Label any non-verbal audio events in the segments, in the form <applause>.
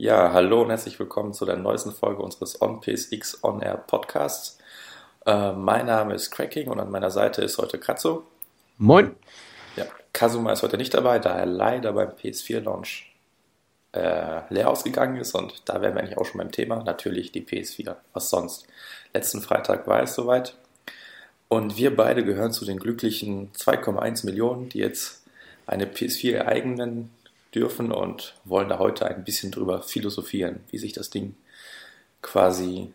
Ja, hallo und herzlich willkommen zu der neuesten Folge unseres On-PSX On-Air Podcasts. Äh, mein Name ist Cracking und an meiner Seite ist heute Katzo. Moin. Ja, Kazuma ist heute nicht dabei, da er leider beim PS4-Launch äh, leer ausgegangen ist und da wären wir eigentlich auch schon beim Thema. Natürlich die PS4. Was sonst? Letzten Freitag war es soweit und wir beide gehören zu den glücklichen 2,1 Millionen, die jetzt eine PS4 ereignen dürfen und wollen da heute ein bisschen drüber philosophieren, wie sich das Ding quasi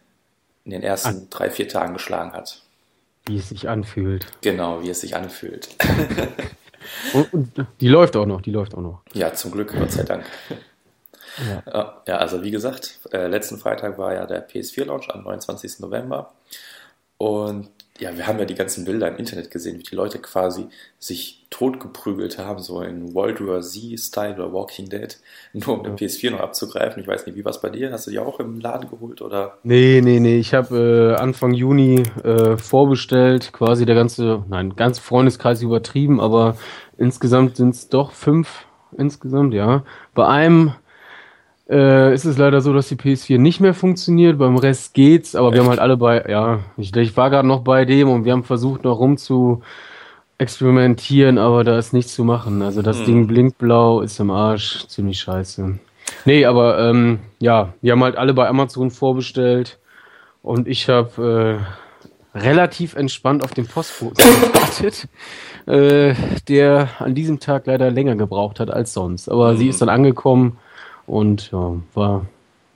in den ersten An drei, vier Tagen geschlagen hat. Wie es sich anfühlt. Genau, wie es sich anfühlt. <laughs> und, und, die läuft auch noch, die läuft auch noch. Ja, zum Glück, Gott sei Dank. Ja, ja also wie gesagt, äh, letzten Freitag war ja der PS4-Launch am 29. November. Und ja, wir haben ja die ganzen Bilder im Internet gesehen, wie die Leute quasi sich totgeprügelt haben, so in World War Z-Style oder Walking Dead, <laughs> nur um den PS4 noch abzugreifen. Ich weiß nicht, wie war es bei dir? Hast du die auch im Laden geholt oder? Nee, nee, nee. Ich habe äh, Anfang Juni äh, vorbestellt, quasi der ganze, nein, ganz Freundeskreis übertrieben, aber insgesamt sind es doch fünf insgesamt, ja. Bei einem äh, ist es leider so, dass die PS4 nicht mehr funktioniert. Beim Rest geht's, aber Echt? wir haben halt alle bei, ja, ich, ich war gerade noch bei dem und wir haben versucht noch rum zu experimentieren, aber da ist nichts zu machen. Also das hm. Ding blinkt blau, ist im Arsch, ziemlich scheiße. Nee, aber ähm, ja, wir haben halt alle bei Amazon vorbestellt und ich habe äh, relativ entspannt auf den Postboten <laughs> gewartet, äh, der an diesem Tag leider länger gebraucht hat als sonst. Aber hm. sie ist dann angekommen und ja, war,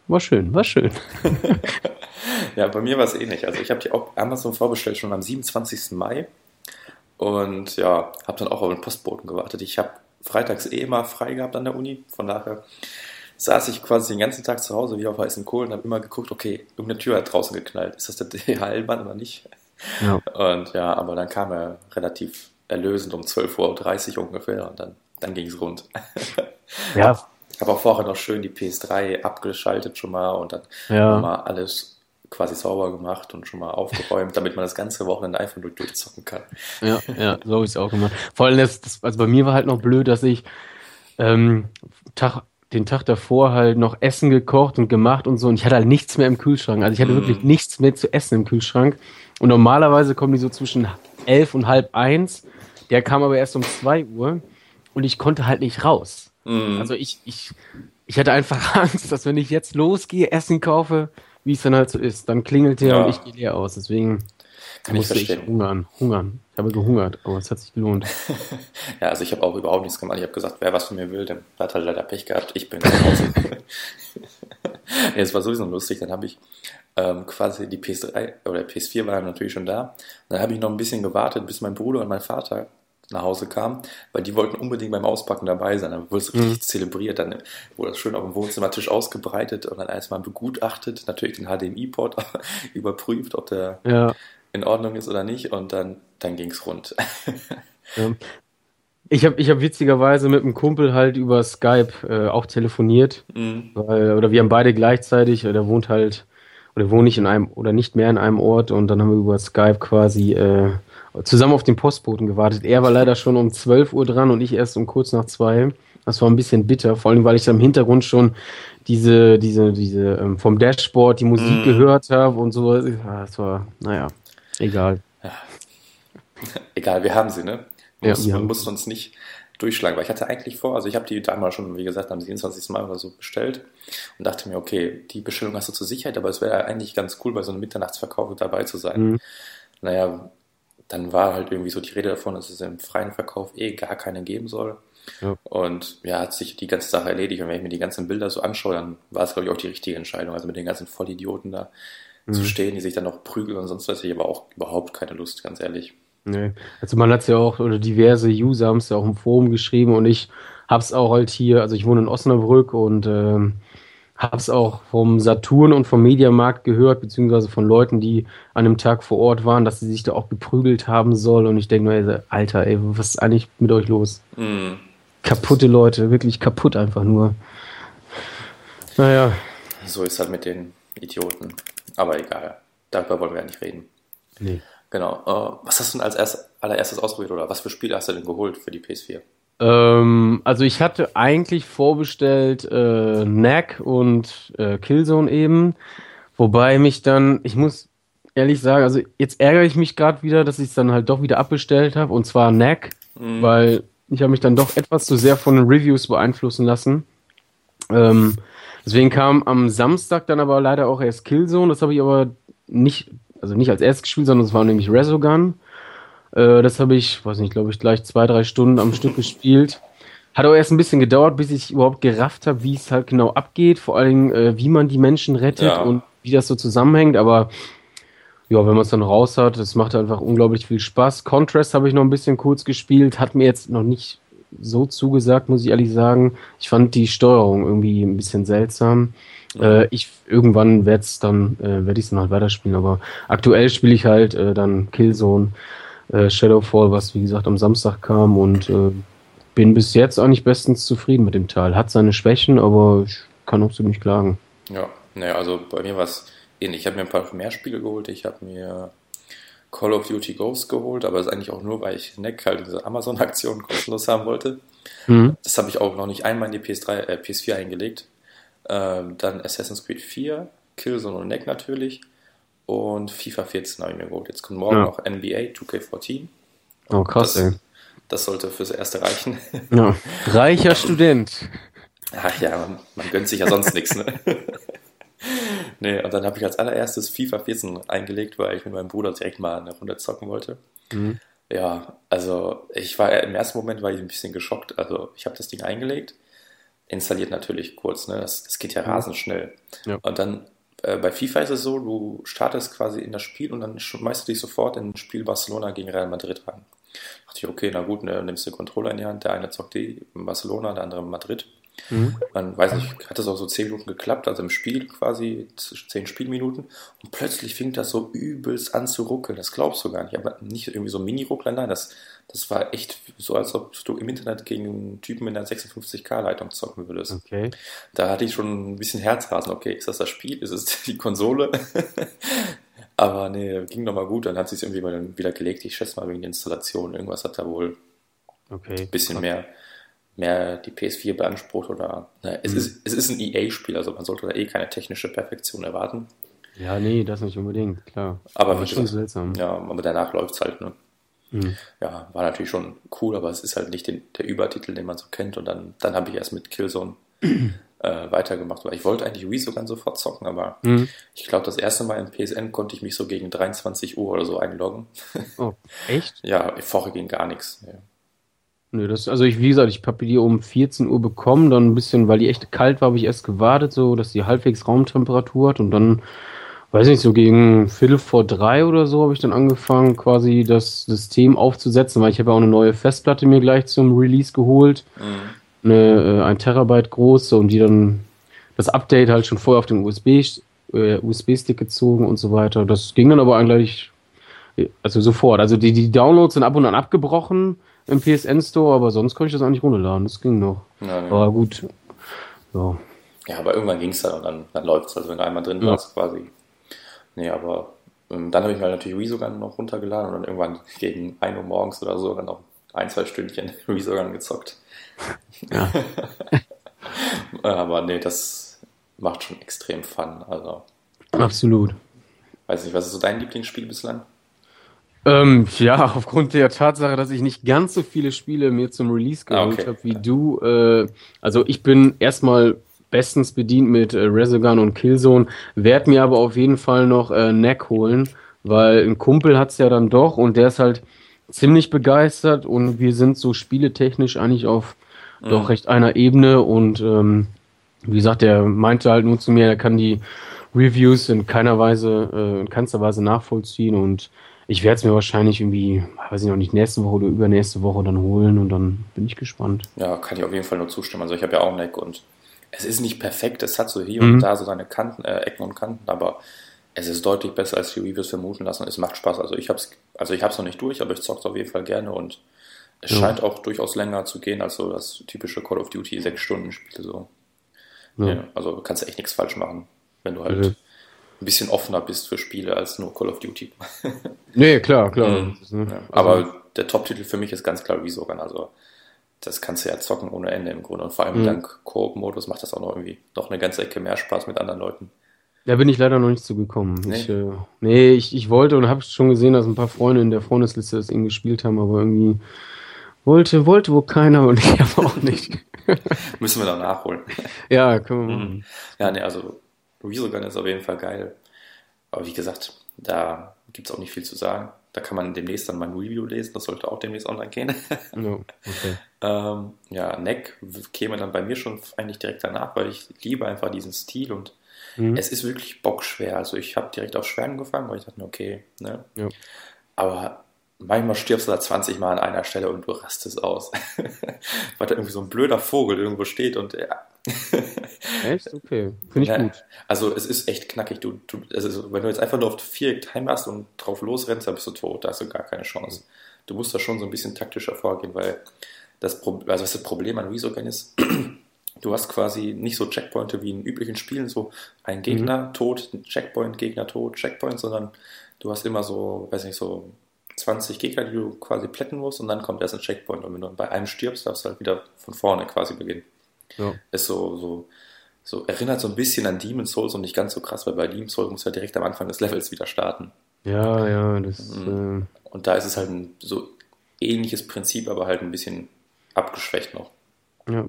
war schön, war schön. <laughs> ja, bei mir war es ähnlich. Also ich habe die auch Amazon vorbestellt schon am 27. Mai und ja, habe dann auch auf den Postboten gewartet. Ich habe freitags eh immer frei gehabt an der Uni, von daher saß ich quasi den ganzen Tag zu Hause wie auf heißen Kohlen und habe immer geguckt, okay, irgendeine Tür hat draußen geknallt. Ist das der <laughs> DHL-Mann oder nicht? Ja. Und ja, aber dann kam er relativ erlösend um 12.30 Uhr ungefähr und dann, dann ging es rund. Ja, <laughs> habe auch vorher noch schön die PS3 abgeschaltet schon mal und dann ja. mal alles quasi sauber gemacht und schon mal aufgeräumt, damit man das ganze Wochenende einfach nur durchzocken kann. Ja, ja, so habe ich es auch gemacht. Vor allem, das, das, also bei mir war halt noch blöd, dass ich ähm, Tag, den Tag davor halt noch Essen gekocht und gemacht und so und ich hatte halt nichts mehr im Kühlschrank. Also ich hatte mm. wirklich nichts mehr zu essen im Kühlschrank. Und normalerweise kommen die so zwischen elf und halb eins. Der kam aber erst um zwei Uhr und ich konnte halt nicht raus. Mhm. Also ich, ich, ich hatte einfach <laughs> Angst, dass wenn ich jetzt losgehe, Essen kaufe, wie es dann halt so ist, dann klingelt der ja. und ich gehe leer aus. Deswegen Kann musste ich, ich hungern, hungern. Ich habe gehungert, aber es hat sich gelohnt. <laughs> ja, also ich habe auch überhaupt nichts gemacht. Ich habe gesagt, wer was von mir will, der hat halt leider Pech gehabt. Ich bin Hause. <laughs> ja, es war sowieso lustig. Dann habe ich ähm, quasi die PS3 oder PS4 war natürlich schon da. Und dann habe ich noch ein bisschen gewartet, bis mein Bruder und mein Vater nach Hause kam, weil die wollten unbedingt beim Auspacken dabei sein. Dann wurde es richtig mhm. zelebriert, dann wurde das schön auf dem Wohnzimmertisch ausgebreitet und dann erstmal begutachtet, natürlich den HDMI-Port <laughs> überprüft, ob der ja. in Ordnung ist oder nicht und dann, dann ging es rund. <laughs> ja. Ich habe ich hab witzigerweise mit einem Kumpel halt über Skype äh, auch telefoniert, mhm. weil, oder wir haben beide gleichzeitig, der wohnt halt, oder wohne nicht in einem, oder nicht mehr in einem Ort und dann haben wir über Skype quasi äh, zusammen auf den Postboten gewartet. Er war leider schon um 12 Uhr dran und ich erst um kurz nach zwei. Das war ein bisschen bitter, vor allem weil ich im Hintergrund schon diese, diese, diese ähm, vom Dashboard die Musik mm. gehört habe und so. Das war, naja, egal. Ja. Egal, wir haben sie, ne? Wir ja, mussten, wir mussten uns nicht durchschlagen, weil ich hatte eigentlich vor, also ich habe die damals schon, wie gesagt, am 27. Mal oder so bestellt und dachte mir, okay, die Bestellung hast du zur Sicherheit, aber es wäre eigentlich ganz cool, bei so einem Mitternachtsverkauf dabei zu sein. Mhm. Naja, dann war halt irgendwie so die Rede davon, dass es im freien Verkauf eh gar keine geben soll. Ja. Und ja, hat sich die ganze Sache erledigt. Und wenn ich mir die ganzen Bilder so anschaue, dann war es, glaube ich, auch die richtige Entscheidung. Also mit den ganzen Vollidioten da mhm. zu stehen, die sich dann noch prügeln und sonst was. Ich aber auch überhaupt keine Lust, ganz ehrlich. Nee. Also man hat es ja auch, oder diverse User haben es ja auch im Forum geschrieben und ich habe es auch halt hier, also ich wohne in Osnabrück und ähm, habe es auch vom Saturn und vom Mediamarkt gehört, beziehungsweise von Leuten, die an dem Tag vor Ort waren, dass sie sich da auch geprügelt haben soll. Und ich denke mir, Alter, ey, was ist eigentlich mit euch los? Mm. Kaputte Leute, wirklich kaputt einfach nur. Naja. So ist halt mit den Idioten. Aber egal. Darüber wollen wir ja nicht reden. Nee. Genau. Uh, was hast du denn als erst, allererstes ausprobiert oder was für Spiele hast du denn geholt für die PS4? Ähm, also ich hatte eigentlich vorbestellt äh, Knack und äh, Killzone eben, wobei mich dann, ich muss ehrlich sagen, also jetzt ärgere ich mich gerade wieder, dass ich es dann halt doch wieder abbestellt habe und zwar Knack, mhm. weil ich habe mich dann doch etwas zu sehr von den Reviews beeinflussen lassen. Ähm, deswegen kam am Samstag dann aber leider auch erst Killzone, das habe ich aber nicht, also nicht als erstes gespielt, sondern es war nämlich Resogun. Äh, das habe ich, weiß nicht, glaube ich, gleich zwei, drei Stunden am Stück gespielt. Hat auch erst ein bisschen gedauert, bis ich überhaupt gerafft habe, wie es halt genau abgeht, vor allem äh, wie man die Menschen rettet ja. und wie das so zusammenhängt, aber ja, wenn man es dann raus hat, das macht einfach unglaublich viel Spaß. Contrast habe ich noch ein bisschen kurz gespielt, hat mir jetzt noch nicht so zugesagt, muss ich ehrlich sagen. Ich fand die Steuerung irgendwie ein bisschen seltsam. Äh, ich irgendwann werde es dann äh, werde ich es dann halt weiterspielen, aber aktuell spiele ich halt äh, dann Killzone äh, Shadowfall, was wie gesagt am Samstag kam und äh, bin bis jetzt eigentlich bestens zufrieden mit dem Teil. Hat seine Schwächen, aber ich kann auch ziemlich klagen. Ja, naja, also bei mir war es ähnlich. Ich habe mir ein paar mehr Spiele geholt. Ich habe mir Call of Duty Ghost geholt, aber das ist eigentlich auch nur, weil ich Neck halt diese Amazon-Aktion kostenlos haben wollte. Mhm. Das habe ich auch noch nicht einmal in die PS3, äh, PS4 eingelegt. Ähm, dann Assassin's Creed 4, Killzone und Neck natürlich. Und FIFA 14 habe ich mir geholt. Jetzt kommt morgen ja. noch NBA 2K14. Oh, krass, das, ey. Das sollte fürs Erste reichen. <laughs> Ja. Reicher Student. Ach ja, man, man gönnt sich ja sonst nichts, ne? <laughs> nee, und dann habe ich als allererstes FIFA 14 eingelegt, weil ich mit meinem Bruder direkt mal eine Runde zocken wollte. Mhm. Ja, also ich war im ersten Moment war ich ein bisschen geschockt. Also ich habe das Ding eingelegt, installiert natürlich kurz, ne? Das, das geht ja rasend schnell. Ja. Und dann äh, bei FIFA ist es so, du startest quasi in das Spiel und dann schmeißt du dich sofort in das Spiel Barcelona gegen Real Madrid rein. Da dachte ich, okay, na gut, ne, nimmst du den Controller in die Hand, der eine zockt die in Barcelona, der andere Madrid. Mhm. Man weiß nicht, hat das auch so zehn Minuten geklappt, also im Spiel quasi zehn Spielminuten und plötzlich fing das so übelst an zu ruckeln. Das glaubst du gar nicht. Aber nicht irgendwie so Mini-Ruckler, nein, das, das war echt so, als ob du im Internet gegen einen Typen mit einer 56k-Leitung zocken würdest. Okay. Da hatte ich schon ein bisschen Herzrasen. Okay, ist das das Spiel? Ist es die Konsole? <laughs> Aber nee, ging nochmal gut. Dann hat sich irgendwie mal wieder gelegt. Ich schätze mal wegen der Installation. Irgendwas hat da wohl okay. ein bisschen mehr mehr die PS4 beansprucht oder ne, es, mhm. ist, es ist ein EA-Spiel, also man sollte da eh keine technische Perfektion erwarten. Ja, nee, das nicht unbedingt, klar. Aber, aber schon seltsam. Ja, aber danach läuft es halt, ne? Mhm. Ja, war natürlich schon cool, aber es ist halt nicht den, der Übertitel, den man so kennt. Und dann, dann habe ich erst mit Killzone <clears throat> äh, weitergemacht. Weil ich wollte eigentlich Wii sogar sofort zocken, aber mhm. ich glaube, das erste Mal im PSN konnte ich mich so gegen 23 Uhr oder so einloggen. Oh, echt? <laughs> ja, vorher ging gar nichts. Ja. Nö, das, also ich, wie gesagt, ich habe die um 14 Uhr bekommen, dann ein bisschen, weil die echt kalt war, habe ich erst gewartet, so, dass die halbwegs Raumtemperatur hat und dann, weiß nicht, so gegen Viertel vor drei oder so habe ich dann angefangen, quasi das System aufzusetzen, weil ich habe ja auch eine neue Festplatte mir gleich zum Release geholt, mhm. eine, äh, ein Terabyte große und die dann das Update halt schon vorher auf den USB, äh, USB-Stick gezogen und so weiter. Das ging dann aber eigentlich, also sofort. Also die, die Downloads sind ab und an abgebrochen, im PSN Store, aber sonst konnte ich das eigentlich runterladen. Das ging noch. Ja, nee. Aber gut. Ja. ja, aber irgendwann ging es dann und dann, dann läuft es. Also wenn du einmal drin ja. warst, quasi. Nee, aber ähm, dann habe ich mal natürlich Wii sogar noch runtergeladen und dann irgendwann gegen 1 Uhr morgens oder so dann noch ein, zwei Stündchen <laughs> sogar gezockt. <laughs> Ja. aber nee, das macht schon extrem Fun. Also. Absolut. Weiß nicht, was ist so dein Lieblingsspiel bislang? Ähm, ja, <laughs> aufgrund der Tatsache, dass ich nicht ganz so viele Spiele mir zum Release ah, geholt okay. habe wie du. Äh, also ich bin erstmal bestens bedient mit äh, Resogun und Killzone, werde mir aber auf jeden Fall noch äh, Neck holen, weil ein Kumpel hat's ja dann doch und der ist halt ziemlich begeistert und wir sind so spieletechnisch eigentlich auf mhm. doch recht einer Ebene und ähm, wie gesagt, der meinte halt nur zu mir, er kann die Reviews in keiner Weise, äh, in keinster Weise nachvollziehen und ich werde es mir wahrscheinlich irgendwie, weiß ich noch nicht, nächste Woche oder übernächste Woche dann holen und dann bin ich gespannt. Ja, kann ich auf jeden Fall nur zustimmen. Also ich habe ja auch Neck und es ist nicht perfekt, es hat so hier mhm. und da so seine Kanten, äh, Ecken und Kanten, aber es ist deutlich besser, als die Reviews vermuten lassen. Es macht Spaß. Also ich habe es also ich hab's noch nicht durch, aber ich zocke es auf jeden Fall gerne und es ja. scheint auch durchaus länger zu gehen als so das typische Call of Duty sechs Stunden Spiel so. Ja. Ja, also kannst du echt nichts falsch machen, wenn du halt ein bisschen offener bist für Spiele als nur Call of Duty. <laughs> nee, klar, klar. Mhm. Ne? Ja. Aber der Top-Titel für mich ist ganz klar Resogun. Also das kannst du ja zocken ohne Ende im Grunde. Und vor allem mhm. dank Koop-Modus macht das auch noch irgendwie noch eine ganze Ecke mehr Spaß mit anderen Leuten. Da bin ich leider noch nicht zugekommen. Nee, ich, äh, nee, ich, ich wollte und habe schon gesehen, dass ein paar Freunde in der Freundesliste das eben gespielt haben, aber irgendwie wollte, wollte wohl keiner und ich <laughs> aber auch nicht. Müssen wir dann nachholen. Ja, können wir. Mhm. Ja, nee, also Resogun ist auf jeden Fall geil. Aber wie gesagt, da gibt es auch nicht viel zu sagen. Da kann man demnächst dann mein Review lesen, das sollte auch demnächst online gehen. <laughs> No, okay. ähm, ja, Neck käme dann bei mir schon eigentlich direkt danach, weil ich liebe einfach diesen Stil und mhm. es ist wirklich bockschwer. Also ich habe direkt auf Schwer angefangen, weil ich dachte, okay, ne? Ja. Aber manchmal stirbst du da 20 Mal an einer Stelle und du rastest aus. <laughs> weil da irgendwie so ein blöder Vogel irgendwo steht und ja. <laughs> echt? Okay. Finde ich ja, gut. Also es ist echt knackig. Du, du, also wenn du jetzt einfach nur auf vier Time hast und drauf losrennst, dann bist du tot. Da hast du gar keine Chance. Du musst da schon so ein bisschen taktischer vorgehen, weil das, Pro also was das Problem an Resogun ist, <clears throat> du hast quasi nicht so Checkpointe wie in üblichen Spielen, so ein Gegner mhm. tot, ein Checkpoint, Gegner tot, Checkpoint, sondern du hast immer so, weiß nicht, so 20 Gegner, die du quasi plätten musst und dann kommt erst ein Checkpoint. Und wenn du bei einem stirbst, darfst du halt wieder von vorne quasi beginnen. Ja. Ist so, so, so, erinnert so ein bisschen an Demon's Souls und nicht ganz so krass, weil bei Demon's Souls du ja direkt am Anfang des Levels wieder starten. Ja, ja, das. Mhm. Äh... Und da ist es halt ein so ähnliches Prinzip, aber halt ein bisschen abgeschwächt noch. Ja.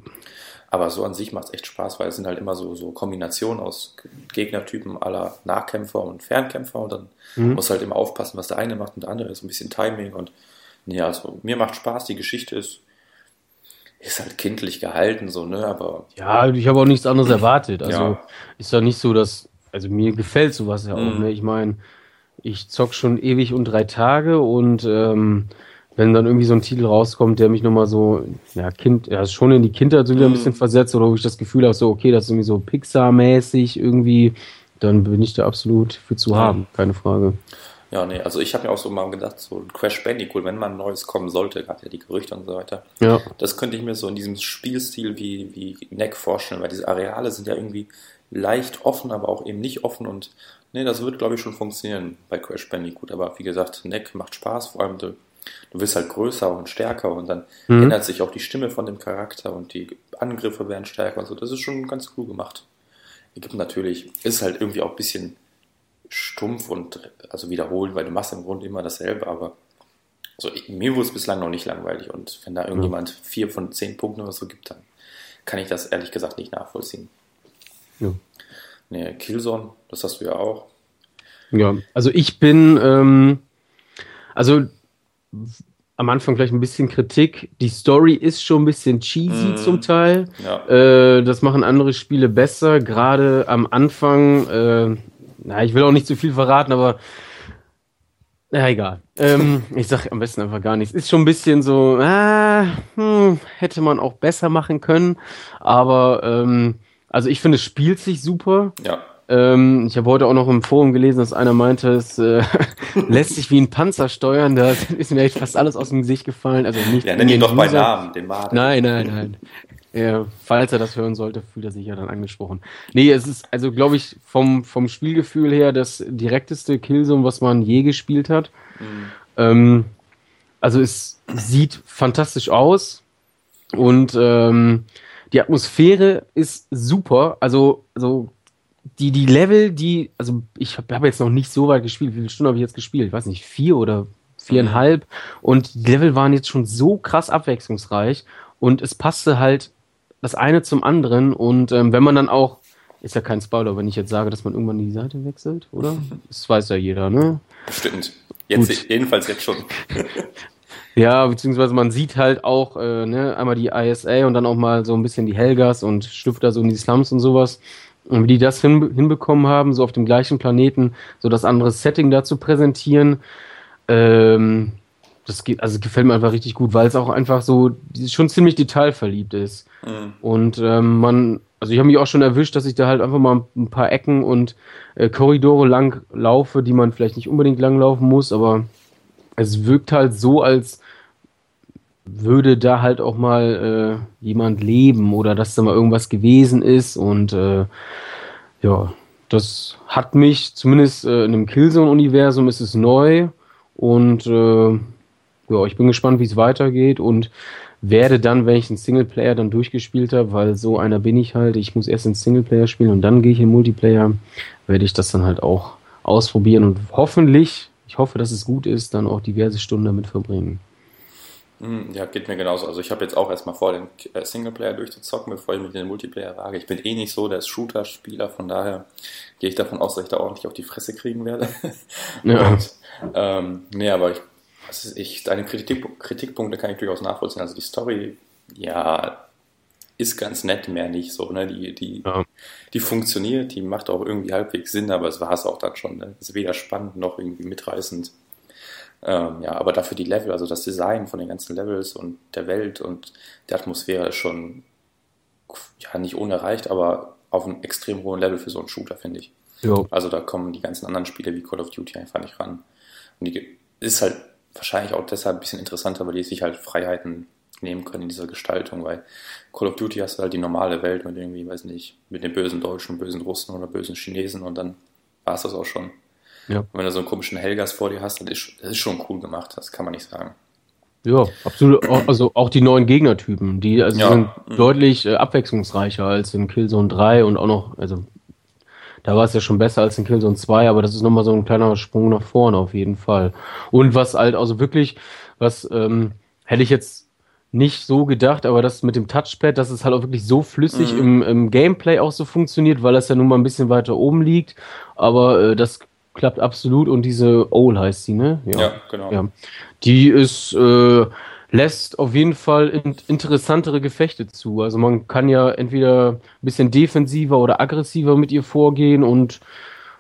Aber so an sich macht es echt Spaß, weil es sind halt immer so, so Kombinationen aus Gegnertypen aller Nahkämpfer und Fernkämpfer und dann mhm. muss halt immer aufpassen, was der eine macht und der andere ist ein bisschen Timing und ja, also mir macht Spaß, die Geschichte ist ist halt kindlich gehalten, so, ne, aber. Ja, ich habe auch nichts anderes erwartet. Also ja. ist ja nicht so, dass, also mir gefällt sowas ja auch, mhm. ne? Ich meine, ich zock schon ewig und drei Tage und ähm, wenn dann irgendwie so ein Titel rauskommt, der mich nochmal so, ja, Kind, ja, schon in die Kindheit so wieder ein mhm. bisschen versetzt oder wo ich das Gefühl habe, so, okay, das ist irgendwie so Pixar-mäßig irgendwie, dann bin ich da absolut für zu haben, keine Frage. Ja, nee, also ich habe mir auch so mal gedacht, so Crash Bandicoot, wenn mal ein neues kommen sollte, gerade ja die Gerüchte und so weiter, ja. das könnte ich mir so in diesem Spielstil wie, wie Neck vorstellen, weil diese Areale sind ja irgendwie leicht offen, aber auch eben nicht offen und nee, das wird, glaube ich, schon funktionieren bei Crash Bandicoot, aber wie gesagt, Neck macht Spaß, vor allem du, du wirst halt größer und stärker und dann mhm. ändert sich auch die Stimme von dem Charakter und die Angriffe werden stärker und so, das ist schon ganz cool gemacht. Es gibt natürlich, ist halt irgendwie auch ein bisschen stumpf und also wiederholen, weil du machst im Grunde immer dasselbe, aber also mir wurde es bislang noch nicht langweilig und wenn da irgendjemand ja. vier von zehn Punkten oder so gibt, dann kann ich das ehrlich gesagt nicht nachvollziehen. Ja. Nee, Killzone, das hast du ja auch. Ja, also ich bin, ähm, also am Anfang vielleicht ein bisschen Kritik. Die Story ist schon ein bisschen cheesy mm, zum Teil. Ja. Äh, das machen andere Spiele besser. Gerade am Anfang, äh, na, ich will auch nicht zu viel verraten, aber na egal. Ähm, <laughs> ich sag am besten einfach gar nichts. Ist schon ein bisschen so, äh, hm, hätte man auch besser machen können. Aber ähm, also ich finde, es spielt sich super. Ja. Ähm, ich habe heute auch noch im Forum gelesen, dass einer meinte, es äh, <laughs> lässt sich wie ein Panzer steuern. Da <laughs> ist mir echt fast alles aus dem Gesicht gefallen. Also nicht. Ja, nenn ihn doch bei Namen, den Martin. Nein, nein, nein. Ja, falls er das hören sollte, fühlt er sich ja dann angesprochen. Nee, es ist also, glaube ich, vom, vom Spielgefühl her das direkteste Killzone, was man je gespielt hat. Mhm. Ähm, also es sieht fantastisch aus und ähm, die Atmosphäre ist super. Also, also die, die Level, die, also ich habe hab jetzt noch nicht so weit gespielt. Wie viele Stunden habe ich jetzt gespielt? Ich weiß nicht, vier oder viereinhalb. Mhm. Und die Level waren jetzt schon so krass abwechslungsreich und es passte halt das eine zum anderen. Und ähm, wenn man dann auch, ist ja kein Spoiler, wenn ich jetzt sage, dass man irgendwann die Seite wechselt, oder? <laughs> Das weiß ja jeder, ne? Bestimmt. Jetzt, Gut. jedenfalls jetzt schon. <laughs> ja, beziehungsweise man sieht halt auch, äh, ne, einmal die ISA und dann auch mal so ein bisschen die Helgas und da so in die Slums und sowas. Und wie die das hin, hinbekommen haben, so auf dem gleichen Planeten, so das andere Setting da zu präsentieren, ähm, das geht, also gefällt mir einfach richtig gut, weil es auch einfach so schon ziemlich detailverliebt ist. Mhm. Und ähm, man, also ich habe mich auch schon erwischt, dass ich da halt einfach mal ein paar Ecken und äh, Korridore lang laufe, die man vielleicht nicht unbedingt lang laufen muss, aber es wirkt halt so, als würde da halt auch mal äh, jemand leben oder dass da mal irgendwas gewesen ist und äh, ja, das hat mich zumindest äh, in dem Killzone-Universum ist es neu und äh, ja, ich bin gespannt, wie es weitergeht und werde dann, wenn ich einen Singleplayer dann durchgespielt habe, weil so einer bin ich halt, ich muss erst in Singleplayer spielen und dann gehe ich in Multiplayer, werde ich das dann halt auch ausprobieren und hoffentlich, ich hoffe, dass es gut ist, dann auch diverse Stunden damit verbringen. Hm, ja, geht mir genauso. Also ich habe jetzt auch erstmal vor, den äh, Singleplayer durchzuzocken, bevor ich mit den Multiplayer wage. Ich bin eh nicht so der Shooter-Spieler, von daher gehe ich davon aus, dass ich da ordentlich auf die Fresse kriegen werde. <laughs> Ja. Und, ähm, nee, aber ich also ich, deine Kritik, Kritikpunkte kann ich durchaus nachvollziehen. Also die Story, ja, ist ganz nett, mehr nicht so. Ne? Die, die, ja. die funktioniert, die macht auch irgendwie halbwegs Sinn, aber es war es auch dann schon. Ne? Ist weder spannend noch irgendwie mitreißend. Ähm, ja, aber dafür die Level, also das Design von den ganzen Levels und der Welt und der Atmosphäre ist schon ja nicht unerreicht, aber auf einem extrem hohen Level für so einen Shooter, finde ich. Jo. Also da kommen die ganzen anderen Spiele wie Call of Duty einfach nicht ran. Und die ist halt wahrscheinlich auch deshalb ein bisschen interessanter, weil die sich halt Freiheiten nehmen können in dieser Gestaltung, weil Call of Duty hast du halt die normale Welt mit irgendwie, weiß nicht, mit den bösen Deutschen, bösen Russen oder bösen Chinesen und dann war es das auch schon. Ja. Und wenn du so einen komischen Helgas vor dir hast, das ist, das ist schon cool gemacht, das kann man nicht sagen. Ja, absolut. Also auch die neuen Gegnertypen, die also ja. sind mhm. deutlich äh, abwechslungsreicher als in Killzone 3 und auch noch, also da war es ja schon besser als in Killzone 2, aber das ist nochmal so ein kleiner Sprung nach vorne auf jeden Fall. Und was halt, also wirklich, was ähm, hätte ich jetzt nicht so gedacht, aber das mit dem Touchpad, dass es halt auch wirklich so flüssig mhm. im, im, Gameplay auch so funktioniert, weil das ja nun mal ein bisschen weiter oben liegt. Aber äh, das klappt absolut und diese Owl heißt sie, ne? Ja, ja genau. Ja. Die ist äh, lässt auf jeden Fall in, interessantere Gefechte zu. Also man kann ja entweder ein bisschen defensiver oder aggressiver mit ihr vorgehen und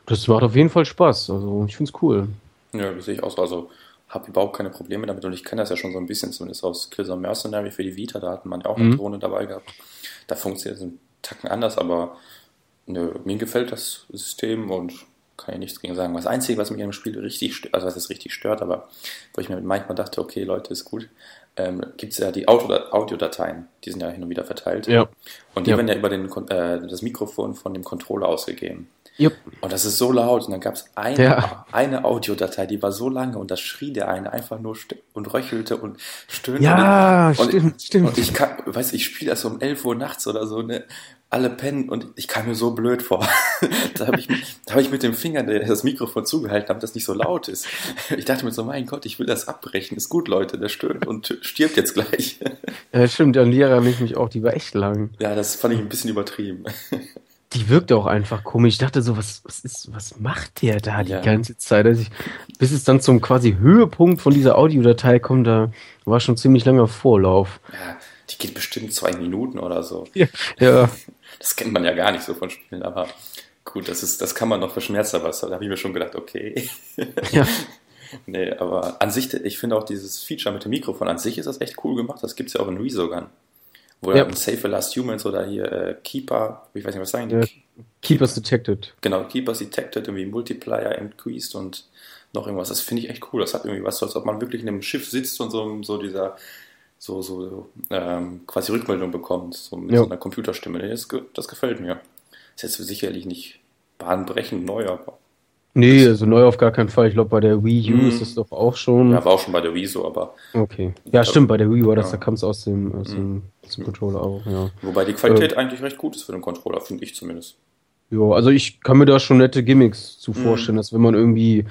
das macht auf jeden Fall Spaß. Also ich finde es cool. Ja, das sehe ich auch so. Also habe überhaupt keine Probleme damit und ich kenne das ja schon so ein bisschen, zumindest aus Killzone Mercenary für die Vita, da hatten man ja auch eine mhm. Drohne dabei gehabt. Da funktioniert es ein Tacken anders, aber nö, mir gefällt das System und kann ich nichts gegen sagen. Das Einzige, was mich im Spiel richtig stört, also was es richtig stört, aber wo ich mir manchmal dachte, okay, Leute, ist gut, ähm, gibt es ja die Audiodateien, die sind ja hin und wieder verteilt. Ja. Und die ja. werden ja über den, äh, das Mikrofon von dem Controller ausgegeben. Yep. Und das ist so laut. Und dann gab es eine, ja. eine Audiodatei, die war so lange und da schrie der eine einfach nur und röchelte und stöhnte. Ja, und, stimmt, und, stimmt. Und ich kann, weiß ich spiele das um 11 Uhr nachts oder so, ne? alle pennen und ich kam mir so blöd vor. <laughs> da habe ich, da hab ich mit dem Finger das Mikrofon zugehalten, damit das nicht so laut ist. Ich dachte mir so, mein Gott, ich will das abbrechen. Ist gut, Leute, der stöhnt und stirbt jetzt gleich. ja, stimmt, an die erinnere ich mich auch, die war echt lang. Ja, das fand ich ein bisschen übertrieben. Die wirkte auch einfach komisch. Ich dachte so, was, was ist, was macht der da die ja. ganze Zeit? Also ich, bis es dann zum quasi Höhepunkt von dieser Audiodatei kommt, da war schon ziemlich langer Vorlauf. Ja, die geht bestimmt zwei Minuten oder so. Ja. ja. Das kennt man ja gar nicht so von Spielen, aber gut, das ist, das kann man noch verschmerzen, aber da habe ich mir schon gedacht, okay. Ja. <laughs> nee, aber an sich, ich finde auch dieses Feature mit dem Mikrofon an sich ist das echt cool gemacht. Das gibt es ja auch in Resogun. Wo ja. Save the Last Humans oder hier äh, Keeper, ich weiß nicht, was sagen die? Ja, Keepers Detected. Genau, Keepers Detected, irgendwie Multiplier increased und noch irgendwas. Das finde ich echt cool. Das hat irgendwie was, als ob man wirklich in einem Schiff sitzt und so, so dieser so, so ähm, quasi Rückmeldung bekommt, so mit ja. so einer Computerstimme. Das, das gefällt mir. Ist jetzt sicherlich nicht bahnbrechend neu, aber. Nee, also neu auf gar keinen Fall. Ich glaube, bei der Wii U mm. ist das doch auch schon. Ja, war auch schon bei der Wii so, aber. Okay. Ja, stimmt, bei der Wii war das, ja. da kam es aus dem, aus, dem, mm. dem Controller auch, ja. Wobei die Qualität äh, eigentlich recht gut ist für den Controller, finde ich zumindest. Ja, also ich kann mir da schon nette Gimmicks zu mhm. vorstellen, mm. dass wenn man irgendwie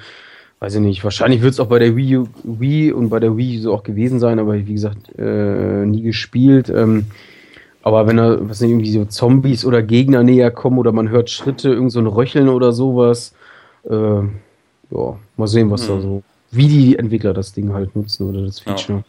weiß ich nicht, wahrscheinlich wird es auch bei der Wii, Wii und bei der Wii so auch gewesen sein, aber wie gesagt, äh, nie gespielt. Ähm, aber wenn da, was nicht, irgendwie so Zombies oder Gegner näher kommen oder man hört Schritte, irgend so ein Röcheln oder sowas, äh, ja, mal sehen, was hm. da so, wie die Entwickler das Ding halt nutzen oder das Feature.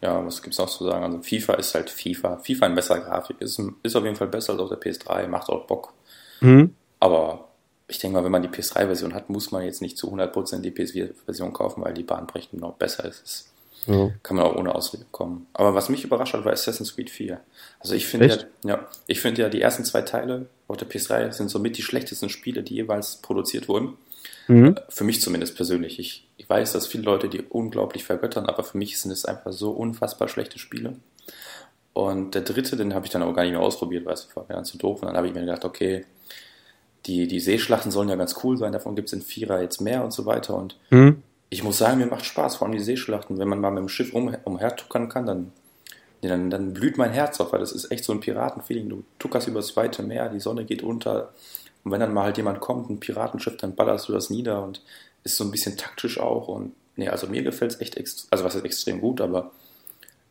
Ja, ja was gibt's noch zu sagen? Also FIFA ist halt FIFA. FIFA in besserer Grafik. Ist, ist auf jeden Fall besser als auf der PS3, macht auch Bock. Mhm. Aber ich denke mal, wenn man die PS3-Version hat, muss man jetzt nicht zu 100% die PS4-Version kaufen, weil die bahnbrechend noch besser ist. Ja. Kann man auch ohne Ausrede kommen. Aber was mich überrascht hat, war Assassin's Creed 4. Also ich finde ja, ja, ich finde ja, die ersten zwei Teile auf der PS3 sind somit die schlechtesten Spiele, die jeweils produziert wurden. Mhm. Für mich zumindest persönlich. Ich, ich weiß, dass viele Leute die unglaublich vergöttern, aber für mich sind es einfach so unfassbar schlechte Spiele. Und der dritte, den habe ich dann auch gar nicht mehr ausprobiert, weil es war mir dann zu doof. Und dann habe ich mir gedacht, okay, die, die Seeschlachten sollen ja ganz cool sein, davon gibt es in Vierer jetzt mehr und so weiter. Und mhm. Ich muss sagen, mir macht Spaß, vor allem die Seeschlachten. Wenn man mal mit dem Schiff um, umhertuckern kann, dann dann, dann blüht mein Herz auf, weil das ist echt so ein Piratenfeeling. Du tuckerst übers weite Meer, die Sonne geht unter und wenn dann mal halt jemand kommt, ein Piratenschiff, dann ballerst du das nieder und ist so ein bisschen taktisch auch und nee, also mir gefällt es echt, also was ist extrem gut, aber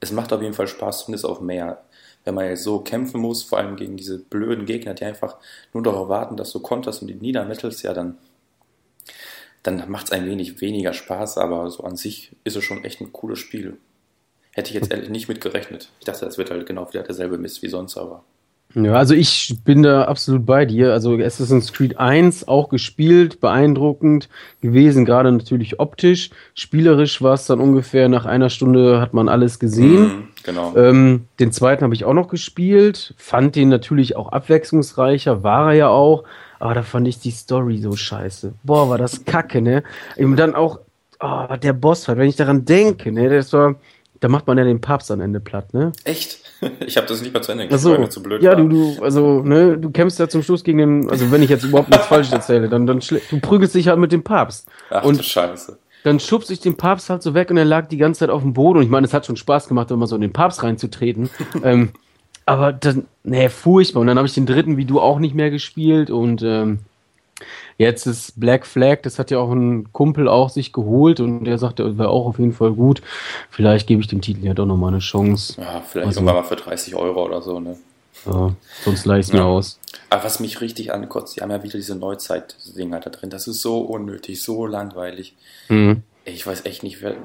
es macht auf jeden Fall Spaß, zumindest auf Meer. Wenn man jetzt so kämpfen muss, vor allem gegen diese blöden Gegner, die einfach nur darauf warten, dass du konterst und die niedermittelst, ja, dann, dann macht es ein wenig weniger Spaß, aber so an sich ist es schon echt ein cooles Spiel. Hätte ich jetzt ehrlich nicht mit gerechnet. Ich dachte, das wird halt genau wieder derselbe Mist wie sonst, aber. Ja, also ich bin da absolut bei dir. Also Assassin's Creed 1 auch gespielt, beeindruckend gewesen, gerade natürlich optisch. Spielerisch war es dann ungefähr nach einer Stunde hat man alles gesehen. Mm, genau. Ähm, den zweiten habe ich auch noch gespielt, fand den natürlich auch abwechslungsreicher, war er ja auch. Aber da fand ich die Story so scheiße. Boah, war das kacke, ne? Und dann auch, oh, der Boss, wenn ich daran denke, ne, das war, da macht man ja den Papst am Ende platt, ne? Echt? <laughs> Ich habe das nicht mal zu Ende so, mir zu blöd Ja, du, du, also, ne, du kämpfst ja zum Schluss gegen den, also wenn ich jetzt überhaupt nichts falsch erzähle, dann, dann du prügelst dich halt mit dem Papst. Ach und du Scheiße. Dann schubst ich den Papst halt so weg und er lag die ganze Zeit auf dem Boden. Und ich meine, es hat schon Spaß gemacht, immer so in den Papst reinzutreten. <laughs> ähm, aber dann, ne, furchtbar. Und dann habe ich den dritten, wie du, auch nicht mehr gespielt und ähm, Jetzt ist Black Flag, das hat ja auch ein Kumpel auch sich geholt und der sagte, das wäre auch auf jeden Fall gut. Vielleicht gebe ich dem Titel ja doch nochmal eine Chance. Ja, vielleicht also, irgendwann mal für 30 Euro oder so, ne? Ja, sonst leih ich mir ja. aus. Aber was mich richtig ankotzt, die haben ja wieder diese Neuzeit-Dinger da drin. Das ist so unnötig, so langweilig. Mhm. Ich weiß echt nicht, wer,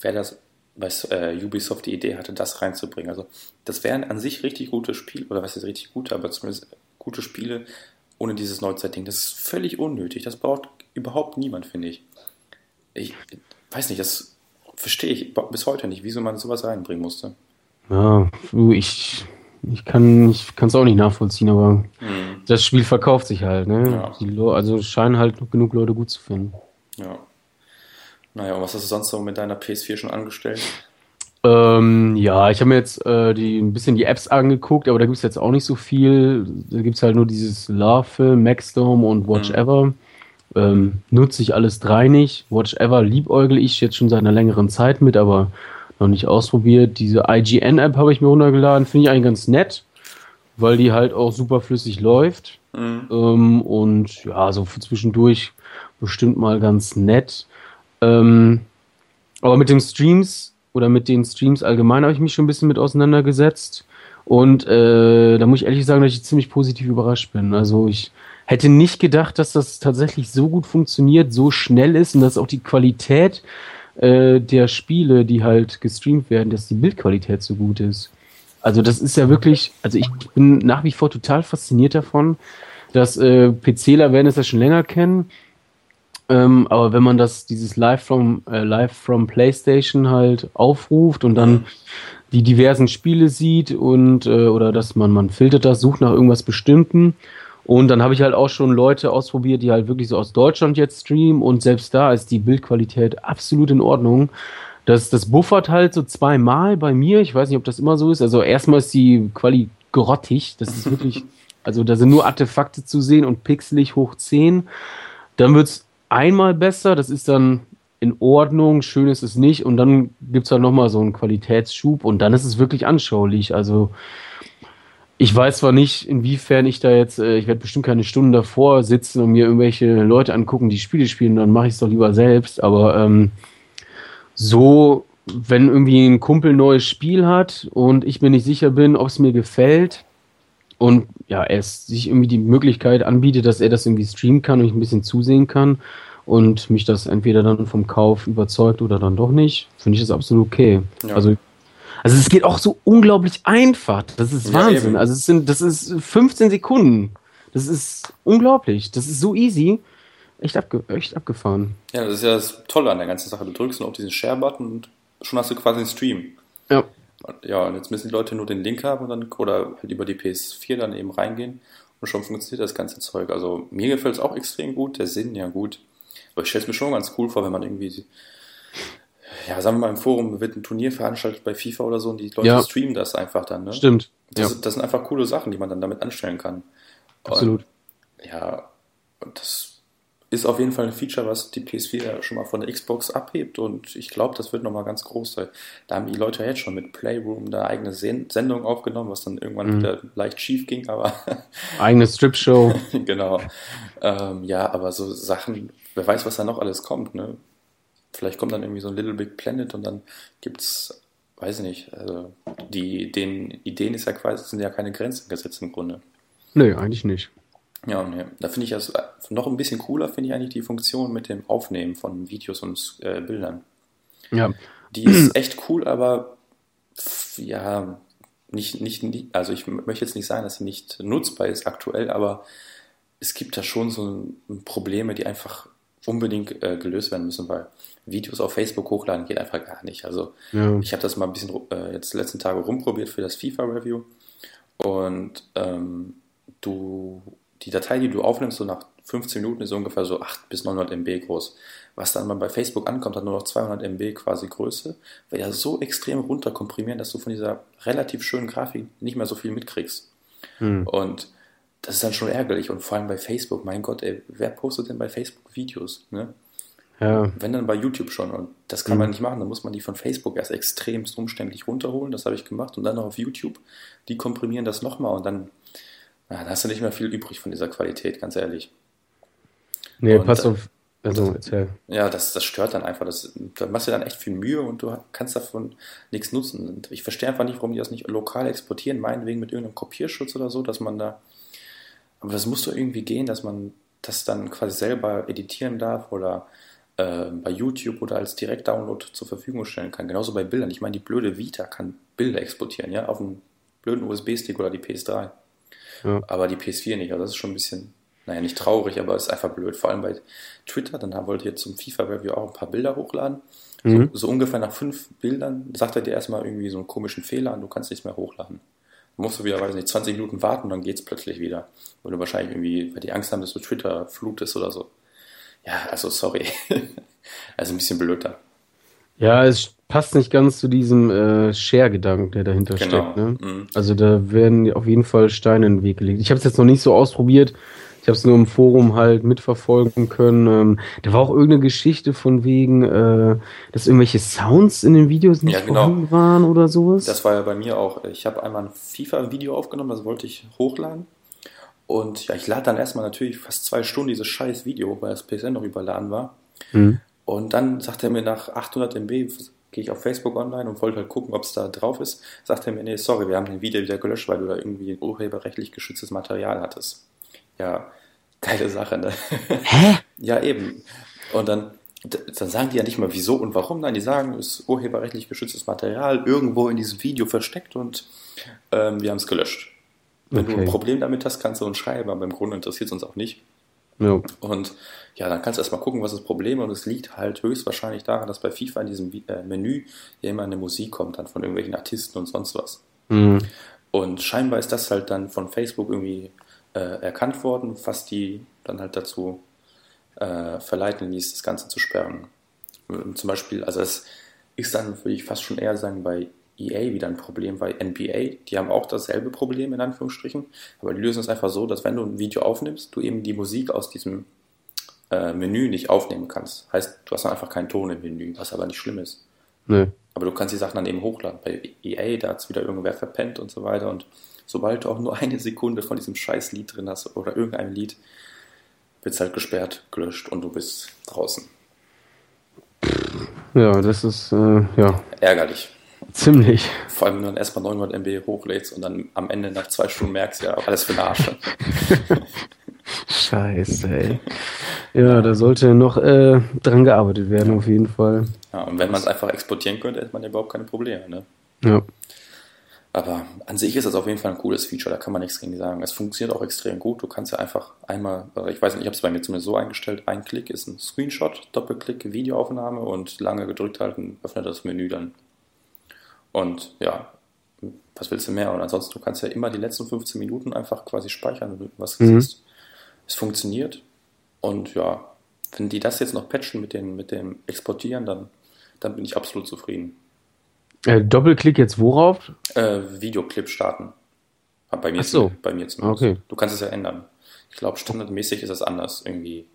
wer das bei äh, Ubisoft die Idee hatte, das reinzubringen. Also, das wären an sich richtig gute Spiele, oder was ist richtig gute, aber zumindest gute Spiele, ohne dieses Neuzeit-Ding. Das ist völlig unnötig. Das braucht überhaupt niemand, finde ich. Ich weiß nicht, das verstehe ich bis heute nicht, wieso man sowas reinbringen musste. Ja, ich, ich kann es auch nicht nachvollziehen, aber mhm. das Spiel verkauft sich halt. Ne? Ja. also scheinen halt genug Leute gut zu finden. Ja. Naja, und was hast du sonst so mit deiner PS4 schon angestellt? Ähm, ja, ich habe mir jetzt äh, die, ein bisschen die Apps angeguckt, aber da gibt es jetzt auch nicht so viel. Da gibt es halt nur dieses Love-Film, Maxdome und Watch mhm. Ever. Ähm, nutze ich alles drei nicht. Watch Ever liebäugel ich jetzt schon seit einer längeren Zeit mit, aber noch nicht ausprobiert. Diese IGN-App habe ich mir runtergeladen, finde ich eigentlich ganz nett, weil die halt auch super flüssig läuft. Mhm. Ähm, und ja, so für zwischendurch bestimmt mal ganz nett. Ähm, aber mit den Streams oder mit den Streams allgemein habe ich mich schon ein bisschen mit auseinandergesetzt. Und äh, da muss ich ehrlich sagen, dass ich ziemlich positiv überrascht bin. Also ich hätte nicht gedacht, dass das tatsächlich so gut funktioniert, so schnell ist und dass auch die Qualität äh, der Spiele, die halt gestreamt werden, dass die Bildqualität so gut ist. Also das ist ja wirklich, also ich bin nach wie vor total fasziniert davon, dass äh, PCler werden es ja schon länger kennen, ähm, aber wenn man das, dieses Live from, äh, Live from PlayStation halt aufruft und dann die diversen Spiele sieht und äh, oder dass man, man filtert das, sucht nach irgendwas Bestimmten. Und dann habe ich halt auch schon Leute ausprobiert, die halt wirklich so aus Deutschland jetzt streamen und selbst da ist die Bildqualität absolut in Ordnung. Das, das buffert halt so zweimal bei mir. Ich weiß nicht, ob das immer so ist. Also erstmal ist die Quali grottig. Das ist wirklich, <laughs> also da sind nur Artefakte zu sehen und pixelig hoch 10. Dann wird's einmal besser, das ist dann in Ordnung, schön ist es nicht und dann gibt es halt nochmal so einen Qualitätsschub und dann ist es wirklich anschaulich. Also ich weiß zwar nicht, inwiefern ich da jetzt, äh, ich werde bestimmt keine Stunden davor sitzen und mir irgendwelche Leute angucken, die Spiele spielen, dann mache ich es doch lieber selbst, aber ähm, so, wenn irgendwie ein Kumpel ein neues Spiel hat und ich mir nicht sicher bin, ob es mir gefällt, und ja, er sich irgendwie die Möglichkeit anbietet, dass er das irgendwie streamen kann und ich ein bisschen zusehen kann und mich das entweder dann vom Kauf überzeugt oder dann doch nicht, finde ich das absolut okay. Ja. Also also es geht auch so unglaublich einfach. Das ist Wahnsinn. Ja, also es sind, das ist 15 Sekunden. Das ist unglaublich. Das ist so easy. Echt, abge echt abgefahren. Ja, das ist ja das Tolle an der ganzen Sache. Du drückst nur auf diesen Share-Button und schon hast du quasi einen Stream. Ja. Ja, und jetzt müssen die Leute nur den Link haben und dann, oder halt über die PS4 dann eben reingehen und schon funktioniert das ganze Zeug. Also mir gefällt es auch extrem gut, der Sinn ja gut. Aber ich stelle es mir schon ganz cool vor, wenn man irgendwie, ja, sagen wir mal im Forum wird ein Turnier veranstaltet bei FIFA oder so und die Leute ja. streamen das einfach dann, ne? Stimmt. Das, ja. das sind einfach coole Sachen, die man dann damit anstellen kann. Absolut. Und, ja, und das ist auf jeden Fall ein Feature, was die PS4 schon mal von der Xbox abhebt und ich glaube, das wird nochmal ganz groß sein. Da haben die Leute jetzt schon mit Playroom eine eigene Sendung aufgenommen, was dann irgendwann mhm. wieder leicht schief ging, aber. <laughs> Eigene Strip-Show. <laughs> genau. Ähm, ja, aber so Sachen, wer weiß, was da noch alles kommt, ne? Vielleicht kommt dann irgendwie so ein Little Big Planet und dann gibt's, weiß ich nicht, also die, den Ideen ist ja quasi, sind ja keine Grenzen gesetzt im Grunde. Nö, eigentlich nicht. Ja, nee. da finde ich das äh, noch ein bisschen cooler, finde ich eigentlich die Funktion mit dem Aufnehmen von Videos und äh, Bildern. Ja. Die ist <clears throat> echt cool, aber ja, nicht, nicht, also ich möchte jetzt nicht sagen, dass sie nicht nutzbar ist aktuell, aber es gibt da schon so Probleme, die einfach unbedingt äh, gelöst werden müssen, weil Videos auf Facebook hochladen geht einfach gar nicht. Also ja. ich habe das mal ein bisschen äh, jetzt letzten Tage rumprobiert für das FIFA-Review und ähm, du die Datei, die du aufnimmst, so nach 15 Minuten ist ungefähr so 8 bis 900 MB groß. Was dann mal bei Facebook ankommt, hat nur noch 200 MB quasi Größe, weil ja so extrem runterkomprimieren, dass du von dieser relativ schönen Grafik nicht mehr so viel mitkriegst. Hm. Und das ist dann schon ärgerlich. Und vor allem bei Facebook, mein Gott, ey, wer postet denn bei Facebook Videos? Ne? Ja. Wenn dann bei YouTube schon. Und das kann mhm. man nicht machen. Dann muss man die von Facebook erst extremst umständlich runterholen. Das habe ich gemacht. Und dann noch auf YouTube. Die komprimieren das nochmal. Und dann ja, da hast du nicht mehr viel übrig von dieser Qualität, ganz ehrlich. Nee, und, pass auf. Also, erzähl. Ja, das, das stört dann einfach. Das, da machst du dann echt viel Mühe und du kannst davon nichts nutzen. Und ich verstehe einfach nicht, warum die das nicht lokal exportieren, meinetwegen mit irgendeinem Kopierschutz oder so, dass man da. Aber das muss doch irgendwie gehen, dass man das dann quasi selber editieren darf oder äh, bei YouTube oder als Direktdownload zur Verfügung stellen kann. Genauso bei Bildern. Ich meine, die blöde Vita kann Bilder exportieren, ja, auf einen blöden USB-Stick oder die PS3. Ja. Aber die PS4 nicht. Also das ist schon ein bisschen, naja, nicht traurig, aber es ist einfach blöd. Vor allem bei Twitter, dann wollte ich jetzt zum FIFA-Review auch ein paar Bilder hochladen. Mhm. So, so, ungefähr nach fünf Bildern sagt er dir erstmal irgendwie so einen komischen Fehler und du kannst nichts mehr hochladen. Du musst du wieder, weiß nicht, 20 Minuten warten, dann geht es plötzlich wieder. Weil du wahrscheinlich irgendwie, weil die Angst haben, dass du Twitter flutest oder so. Ja, also sorry. <laughs> also ein bisschen blöder. Ja, es passt nicht ganz zu diesem äh, Share-Gedanken, der dahinter genau. steckt. Ne? Mhm. Also da werden auf jeden Fall Steine in den Weg gelegt. Ich habe es jetzt noch nicht so ausprobiert. Ich habe es nur im Forum halt mitverfolgen können. Ähm, da war auch irgendeine Geschichte von wegen, äh, dass irgendwelche Sounds in den Videos nicht ja, genau. vorhanden waren oder sowas. Das war ja bei mir auch. Ich habe einmal ein FIFA-Video aufgenommen, das wollte ich hochladen. Und ja, ich lade dann erstmal natürlich fast zwei Stunden dieses scheiß Video, weil das PSN noch überladen war. Mhm. Und dann sagt er mir nach 800 MB, gehe ich auf Facebook online und wollte halt gucken, ob es da drauf ist. Sagt er mir, nee, sorry, wir haben den Video wieder gelöscht, weil du da irgendwie urheberrechtlich geschütztes Material hattest. Ja, geile Sache, ne? <laughs> Hä? ja, eben. Und dann, dann sagen die ja nicht mal wieso und warum, nein, die sagen, es ist urheberrechtlich geschütztes Material irgendwo in diesem Video versteckt und ähm, wir haben es gelöscht. Wenn okay. du ein Problem damit hast, kannst du uns schreiben, aber im Grunde interessiert es uns auch nicht. Ja. Und ja, dann kannst du erstmal gucken, was das Problem ist. Und es liegt halt höchstwahrscheinlich daran, dass bei FIFA in diesem äh, Menü ja immer eine Musik kommt, dann von irgendwelchen Artisten und sonst was. Mhm. Und scheinbar ist das halt dann von Facebook irgendwie äh, erkannt worden, was die dann halt dazu äh, verleiten ließ, das Ganze zu sperren. Zum Beispiel, also es ist dann, würde ich fast schon eher sagen, bei EA wieder ein Problem, weil NBA, die haben auch dasselbe Problem in Anführungsstrichen, aber die lösen es einfach so, dass wenn du ein Video aufnimmst, du eben die Musik aus diesem äh, Menü nicht aufnehmen kannst. Heißt, du hast dann einfach keinen Ton im Menü, was aber nicht schlimm ist. Nee. Aber du kannst die Sachen dann eben hochladen. Bei EA, da hat es wieder irgendwer verpennt und so weiter und sobald du auch nur eine Sekunde von diesem scheiß Lied drin hast oder irgendein Lied, wird es halt gesperrt, gelöscht und du bist draußen. Ja, das ist äh, ja. ärgerlich. Ziemlich. Vor allem, wenn du dann erstmal 900 MB hochlädst und dann am Ende nach zwei Stunden merkst, ja, alles für den Arsch. <laughs> Scheiße, ey. Ja, da sollte noch äh, dran gearbeitet werden, auf jeden Fall. Ja, und wenn man es einfach exportieren könnte, hätte man ja überhaupt keine Probleme, ne? Ja. Aber an sich ist das auf jeden Fall ein cooles Feature, da kann man nichts gegen sagen. Es funktioniert auch extrem gut. Du kannst ja einfach einmal, ich weiß nicht, ich habe es bei mir zumindest so eingestellt, ein Klick ist ein Screenshot, Doppelklick, Videoaufnahme und lange gedrückt halten, öffnet das Menü dann. Und ja, was willst du mehr? Und ansonsten, du kannst ja immer die letzten 15 Minuten einfach quasi speichern, wenn du was mhm. siehst. Es funktioniert. Und ja, wenn die das jetzt noch patchen mit, den, mit dem Exportieren, dann, dann bin ich absolut zufrieden. Äh, Doppelklick jetzt worauf? Äh, Videoclip starten. Bei mir, Ach so. bei mir zumindest. Okay. Du kannst es ja ändern. Ich glaube, standardmäßig ist das anders irgendwie.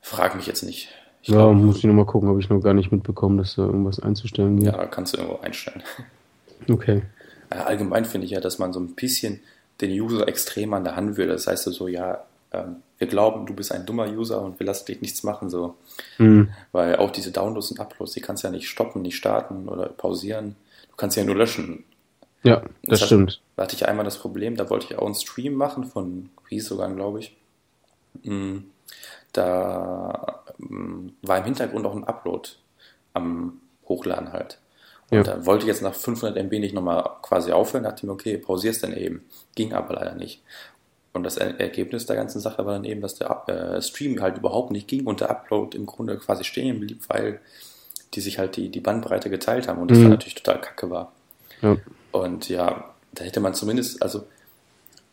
Frag mich jetzt nicht. Ich ja, glaub, muss ich nochmal gucken, habe ich noch gar nicht mitbekommen, dass da irgendwas einzustellen gibt. Ja, kannst du irgendwo einstellen. <laughs> Okay. Allgemein finde ich ja, dass man so ein bisschen den User extrem an der Hand will. Das heißt so, ja, ähm, wir glauben, du bist ein dummer User und wir lassen dich nichts machen, so. Mhm. Weil auch diese Downloads und Uploads, die kannst du ja nicht stoppen, nicht starten oder pausieren. Du kannst sie ja nur löschen. Ja, das, das stimmt. Da hatte ich einmal das Problem, da wollte ich auch einen Stream machen von sogar, glaube ich. Mhm. Da war im Hintergrund auch ein Upload am Hochladen halt. Und ja. dann wollte ich jetzt nach 500 MB nicht nochmal quasi aufhören, dachte mir, okay, pausier's dann eben. Ging aber leider nicht. Und das Ergebnis der ganzen Sache war dann eben, dass der äh, Stream halt überhaupt nicht ging und der Upload im Grunde quasi stehen blieb, weil die sich halt die, die Bandbreite geteilt haben und das mhm. dann natürlich total kacke war. Ja. Und ja, da hätte man zumindest, also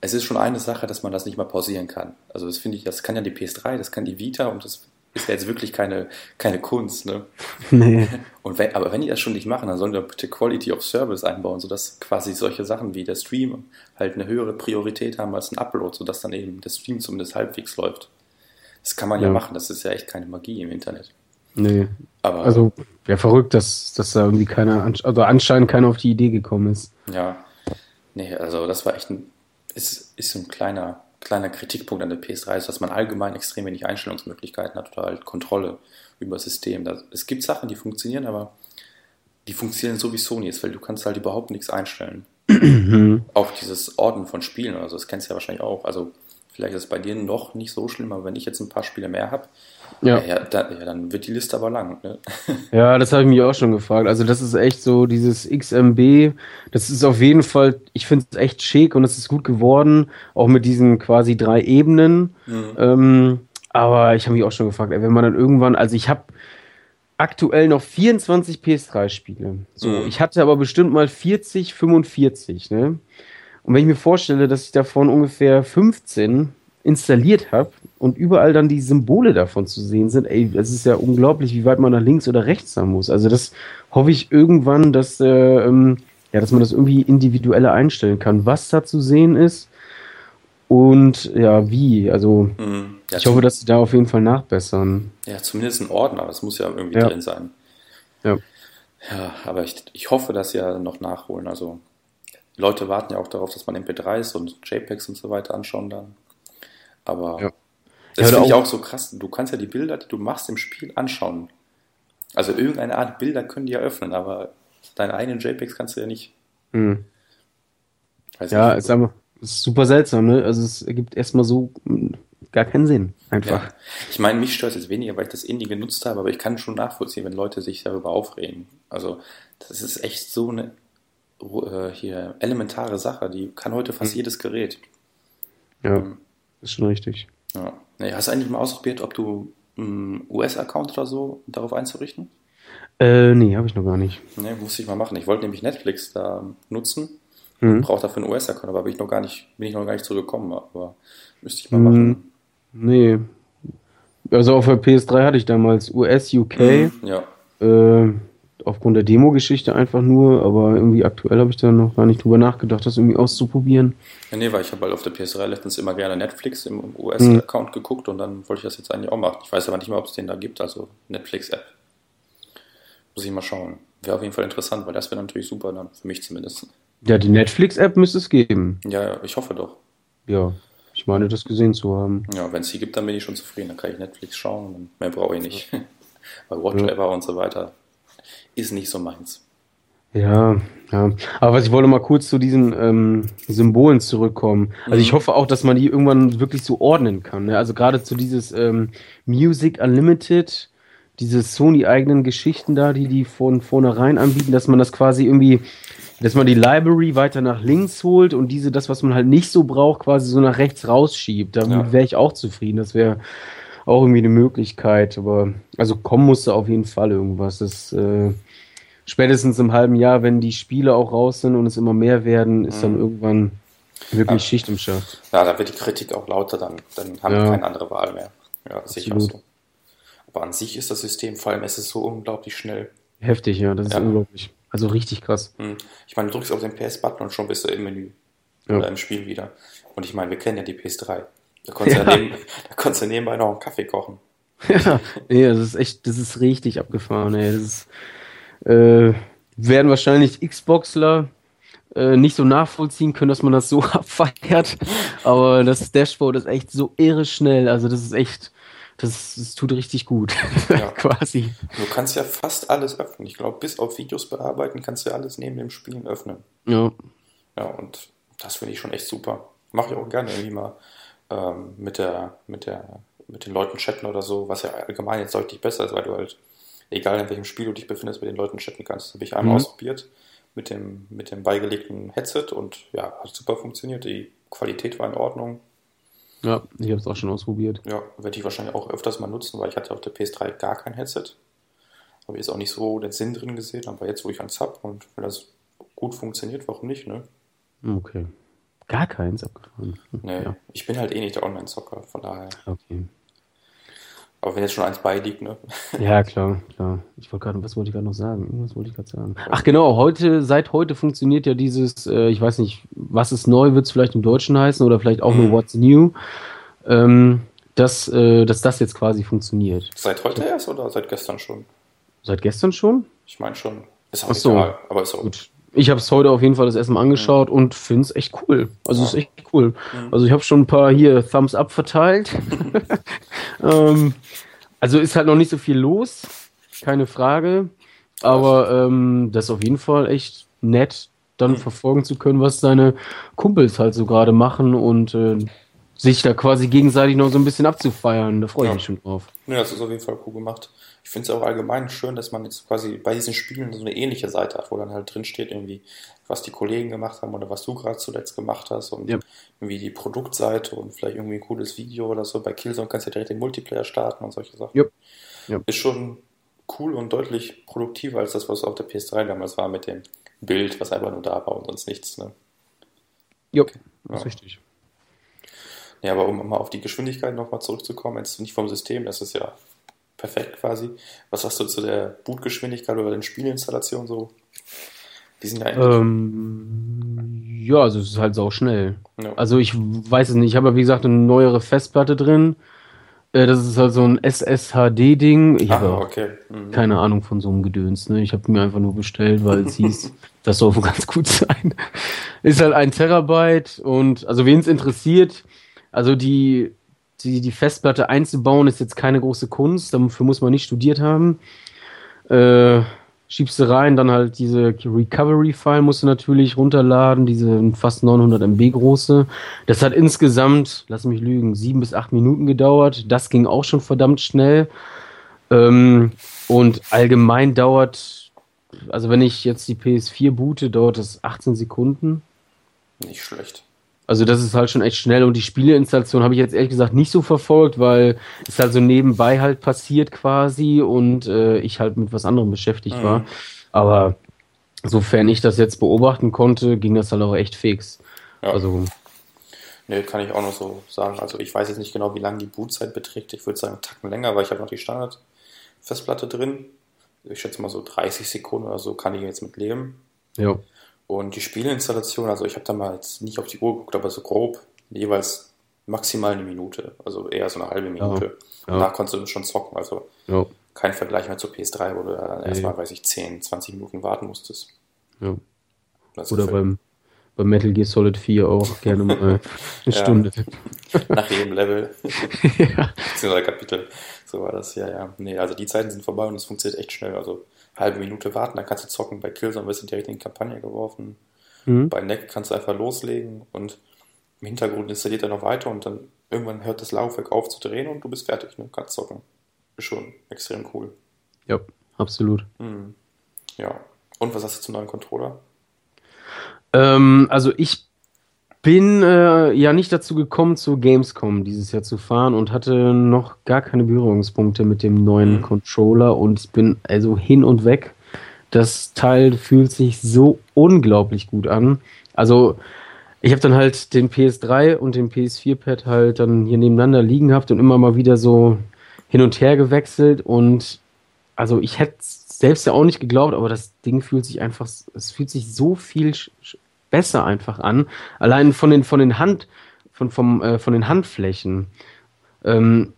es ist schon eine Sache, dass man das nicht mal pausieren kann. Also das finde ich, das kann ja die PS3, das kann die Vita und das ist ja jetzt wirklich keine, keine Kunst, ne? <laughs> Nee. Und wenn, aber wenn die das schon nicht machen, dann sollen die bitte Quality of Service einbauen, sodass quasi solche Sachen wie der Stream halt eine höhere Priorität haben als ein Upload, sodass dann eben der Stream zumindest halbwegs läuft. Das kann man ja, ja machen, das ist ja echt keine Magie im Internet. Nee. Aber, also, wäre verrückt, dass, dass da irgendwie keiner, also anscheinend keiner auf die Idee gekommen ist. Ja. Nee, also das war echt ein, ist, ist so ein kleiner, kleiner Kritikpunkt an der PS3 ist, dass man allgemein extrem wenig Einstellungsmöglichkeiten hat oder halt Kontrolle über das System. Das, es gibt Sachen, die funktionieren, aber die funktionieren so wie Sony ist, weil du kannst halt überhaupt nichts einstellen. auch dieses Orden von Spielen, also das kennst du ja wahrscheinlich auch. Also vielleicht ist es bei dir noch nicht so schlimm, aber wenn ich jetzt ein paar Spiele mehr habe, ja. Ja, da, ja, dann wird die Liste aber lang. Ne? <laughs> Ja, das habe ich mich auch schon gefragt. Also das ist echt so, dieses XMB, das ist auf jeden Fall, ich finde es echt schick und es ist gut geworden, auch mit diesen quasi drei Ebenen. Mhm. Ähm, aber ich habe mich auch schon gefragt, ey, wenn man dann irgendwann, also ich habe aktuell noch 24 PS3-Spiele. So, mhm. Ich hatte aber bestimmt mal 40, 45, ne? Und wenn ich mir vorstelle, dass ich davon ungefähr 15 installiert habe und überall dann die Symbole davon zu sehen sind, ey, das ist ja unglaublich, wie weit man nach links oder rechts sein muss. Also das hoffe ich irgendwann, dass, äh, ähm, ja, dass man das irgendwie individueller einstellen kann, was da zu sehen ist und ja, wie. Also mhm. ja, ich hoffe, dass sie da auf jeden Fall nachbessern. Ja, zumindest ein Ordner, das muss ja irgendwie ja. drin sein. Ja. Ja, aber ich, ich hoffe, dass sie ja noch nachholen. Also Leute warten ja auch darauf, dass man MP3s und JPEGs und so weiter anschauen dann. Aber ja. Das finde ich auch so krass. Du kannst ja die Bilder, die du machst im Spiel, anschauen. Also irgendeine Art Bilder können die ja öffnen, aber deine eigenen JPEGs kannst du ja nicht. Hm. ja, ist aber ist super seltsam, ne? Also es ergibt erstmal so gar keinen Sinn. Einfach. Ja. Ich meine, mich stört es jetzt weniger, weil ich das Indie genutzt habe, aber ich kann schon nachvollziehen, wenn Leute sich darüber aufregen. Also, das ist echt so eine äh, hier elementare Sache, die kann heute fast hm. jedes Gerät. Ja. Ähm, ist schon richtig. Ja. Nee, hast du eigentlich mal ausprobiert, ob du einen US-Account oder so darauf einzurichten? Äh, nee, habe ich noch gar nicht. Nee, musste ich mal machen. Ich wollte nämlich Netflix da nutzen. Mhm. Brauche dafür einen US-Account, aber bin ich noch gar nicht, bin ich noch gar nicht zurückgekommen, aber müsste ich mal machen. Mhm. Nee. Also auf der PS3 hatte ich damals US, UK. Mhm, ja. Äh, aufgrund der Demo-Geschichte einfach nur, aber irgendwie aktuell habe ich da noch gar nicht drüber nachgedacht, das irgendwie auszuprobieren. Ja, nee, weil ich habe halt auf der PS3 letztens immer gerne Netflix im US-Account mhm. geguckt und dann wollte ich das jetzt eigentlich auch machen. Ich weiß aber nicht mal, ob es den da gibt, also Netflix-App. Muss ich mal schauen. Wäre auf jeden Fall interessant, weil das wäre natürlich super, dann für mich zumindest. Ja, die Netflix-App müsste es geben. Ja, ich hoffe doch. Ja, ich meine, das gesehen zu haben. Ja, wenn es sie gibt, dann bin ich schon zufrieden. Dann kann ich Netflix schauen und mehr brauche ich nicht. <laughs> Bei Watch ja. und so weiter ist nicht so meins. Ja, ja. Aber was ich wollte mal kurz zu diesen ähm, Symbolen zurückkommen. Also mhm. ich hoffe auch, dass man die irgendwann wirklich so ordnen kann. Ne? Also gerade zu dieses ähm, Music Unlimited, diese Sony-eigenen Geschichten da, die die von vornherein anbieten, dass man das quasi irgendwie, dass man die Library weiter nach links holt und diese, das, was man halt nicht so braucht, quasi so nach rechts rausschiebt. Damit ja. wäre ich auch zufrieden. Das wäre auch irgendwie eine Möglichkeit. Aber also kommen musste auf jeden Fall irgendwas. Das äh, spätestens im halben Jahr, wenn die Spiele auch raus sind und es immer mehr werden, ist dann mhm. irgendwann wirklich ja. Schicht im Schacht. Ja, da wird die Kritik auch lauter, dann, dann haben ja. wir keine andere Wahl mehr. Ja, sicher so. Aber an sich ist das System, vor allem es ist so unglaublich schnell. Heftig, ja, das ist ja. unglaublich. Also richtig krass. Hm. Ich meine, du drückst auf den PS-Button und schon bist du im Menü. Oder im Spiel wieder. Und ich meine, wir kennen ja die PS3. Da konntest, ja. ja neben, da konntest du nebenbei noch einen Kaffee kochen. <laughs> ja, nee, das ist echt, das ist richtig abgefahren, ey. Das ist, äh, werden wahrscheinlich Xboxler äh, nicht so nachvollziehen können, dass man das so <laughs> abfeiert. Aber das Dashboard ist echt so irre schnell. Also das ist echt, das, das tut richtig gut. <laughs> Ja. Quasi. Du kannst ja fast alles öffnen. Ich glaube, bis auf Videos bearbeiten kannst du ja alles neben dem Spielen öffnen. Ja. Ja, und das finde ich schon echt super. Mache ich auch gerne irgendwie mal ähm, mit der, mit der, mit den Leuten chatten oder so, was ja allgemein jetzt deutlich besser ist, weil du halt, egal in welchem Spiel du dich befindest, mit den Leuten chatten kannst. Das habe ich einmal mhm. ausprobiert mit dem, mit dem beigelegten Headset und ja, hat super funktioniert. Die Qualität war in Ordnung. Ja, ich habe es auch schon ausprobiert. Ja, werde ich wahrscheinlich auch öfters mal nutzen, weil ich hatte auf der PS3 gar kein Headset. Habe jetzt auch nicht so den Sinn drin gesehen, aber jetzt, wo ich eins habe und wenn das gut funktioniert, warum nicht, ne? Okay. Gar keins abgefahren. Nee, ja. ich bin halt eh nicht der Online-Zocker, von daher. Okay. Aber wenn jetzt schon eins beiliegt, ne? <laughs> Ja, klar, klar. Ich wollte gerade, was wollte ich gerade noch sagen? Irgendwas wollte ich gerade sagen. Ach genau, heute, seit heute funktioniert ja dieses, äh, ich weiß nicht, was ist neu, wird es vielleicht im Deutschen heißen oder vielleicht auch mhm. nur What's New, ähm, dass, äh, dass das jetzt quasi funktioniert. Seit heute erst oder seit gestern schon? Seit gestern schon? Ich meine schon. Ist auch Ach so. egal, aber ist auch gut. Ich habe es heute auf jeden Fall das erste Mal angeschaut mhm. und finde es echt cool. Also ja. ist echt cool. Mhm. Also ich habe schon ein paar hier Thumbs Up verteilt. <laughs> <laughs> ähm, also ist halt noch nicht so viel los, keine Frage. Aber ähm, das ist auf jeden Fall echt nett, dann mhm. verfolgen zu können, was seine Kumpels halt so gerade machen und äh, sich da quasi gegenseitig noch so ein bisschen abzufeiern. Da freue ich ja. mich schon drauf. Ja, das ist auf jeden Fall cool gemacht. Ich finde es auch allgemein schön, dass man jetzt quasi bei diesen Spielen so eine ähnliche Seite hat, wo dann halt drin steht, irgendwie, was die Kollegen gemacht haben oder was du gerade zuletzt gemacht hast und ja. irgendwie die Produktseite und vielleicht irgendwie ein cooles Video oder so. Bei Killzone kannst du ja direkt den Multiplayer starten und solche Sachen. Ja. Ja. Ist schon cool und deutlich produktiver als das, was auf der PS3 damals war mit dem Bild, was einfach nur da war und sonst nichts. Ne? Jo, okay. das ist richtig. Ja, aber um mal auf die Geschwindigkeit nochmal zurückzukommen, jetzt nicht vom System, das ist ja perfekt quasi. Was sagst du zu der Bootgeschwindigkeit oder den Spielinstallationen so? Die sind ja eigentlich. Ähm, ja, also es ist halt sau schnell. Ja. Also ich weiß es nicht. Ich habe ja wie gesagt eine neuere Festplatte drin. Äh, das ist halt so ein SSHD-Ding. Ich habe okay. mhm. keine Ahnung von so einem Gedöns. Ne? Ich habe mir einfach nur bestellt, weil es <laughs> hieß, das soll wohl ganz gut sein. Ist halt ein Terabyte und also wen es interessiert, also die die, die Festplatte einzubauen ist jetzt keine große Kunst, dafür muss man nicht studiert haben. Äh, schiebst du rein, dann halt diese Recovery-File musst du natürlich runterladen, diese fast 900 MB große. Das hat insgesamt, lass mich lügen, sieben bis acht Minuten gedauert. Das ging auch schon verdammt schnell. Ähm, und allgemein dauert, also wenn ich jetzt die PS4 boote, dauert das 18 Sekunden. Nicht schlecht. Also das ist halt schon echt schnell und die Spieleinstallation habe ich jetzt ehrlich gesagt nicht so verfolgt, weil es halt so nebenbei halt passiert quasi und äh, ich halt mit was anderem beschäftigt mhm. war. Aber sofern ich das jetzt beobachten konnte, ging das halt auch echt fix. Ja. Also Nee, kann ich auch noch so sagen. Also ich weiß jetzt nicht genau, wie lange die Bootzeit beträgt. Ich würde sagen, einen Tacken länger, weil ich habe noch die Standard-Festplatte drin. Ich schätze mal so 30 Sekunden oder so kann ich jetzt mit leben. Ja. Und die Spieleinstallation, also ich habe da mal jetzt nicht auf die Uhr geguckt, aber so grob jeweils maximal eine Minute, also eher so eine halbe Minute. Ja. Danach konntest du schon zocken, also ja. kein Vergleich mehr zur PS3, wo du dann erstmal, weiß ich, 10, 20 Minuten warten musstest. Ja. Oder beim, beim Metal Gear Solid 4 auch gerne mal <laughs> eine Stunde. Nach jedem Level. <laughs> ja. Beziehungsweise Kapitel. So war das, ja, ja. Nee, also die Zeiten sind vorbei und es funktioniert echt schnell. Also halbe Minute warten, dann kannst du zocken. Bei Killzone wirst du direkt in die Kampagne geworfen. Mhm. Bei Neck kannst du einfach loslegen und im Hintergrund installiert er noch weiter und dann irgendwann hört das Laufwerk auf zu drehen und du bist fertig, ne? kannst zocken. Ist schon extrem cool. Ja, absolut. Mhm. Ja. Und was hast du zum neuen Controller? Ähm, also ich bin äh, ja nicht dazu gekommen, zu Gamescom dieses Jahr zu fahren und hatte noch gar keine Berührungspunkte mit dem neuen mhm. Controller und bin also hin und weg. Das Teil fühlt sich so unglaublich gut an. Also ich habe dann halt den PS3 und den PS4-Pad halt dann hier nebeneinander liegen gehabt und immer mal wieder so hin und her gewechselt und also ich hätte selbst ja auch nicht geglaubt, aber das Ding fühlt sich einfach, es fühlt sich so viel besser einfach an. Allein von den, von den Hand, von, vom, äh, von den Handflächen. Ähm,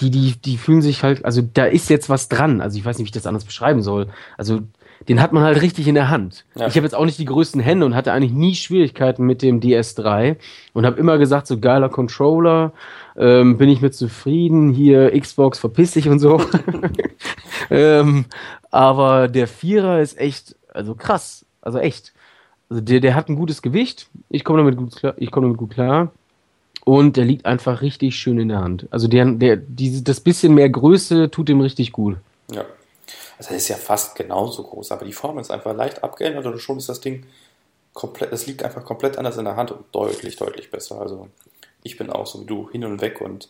die, die, die fühlen sich halt, also da ist jetzt was dran. Also ich weiß nicht, wie ich das anders beschreiben soll. Also den hat man halt richtig in der Hand. Ja. Ich habe jetzt auch nicht die größten Hände und hatte eigentlich nie Schwierigkeiten mit dem DS3 und habe immer gesagt, so geiler Controller, ähm, bin ich mit zufrieden, hier Xbox verpiss dich und so. <laughs> <laughs> ähm, aber der Vierer ist echt, also krass, also echt. Also der, der hat ein gutes Gewicht, ich komme damit gut klar, ich komme damit gut klar. Und der liegt einfach richtig schön in der Hand. Also der, der, die, das bisschen mehr Größe tut ihm richtig gut. Ja. Also er ist ja fast genauso groß, aber die Form ist einfach leicht abgeändert und schon ist das Ding komplett, es liegt einfach komplett anders in der Hand und deutlich, deutlich besser. Also ich bin auch so wie du hin und weg und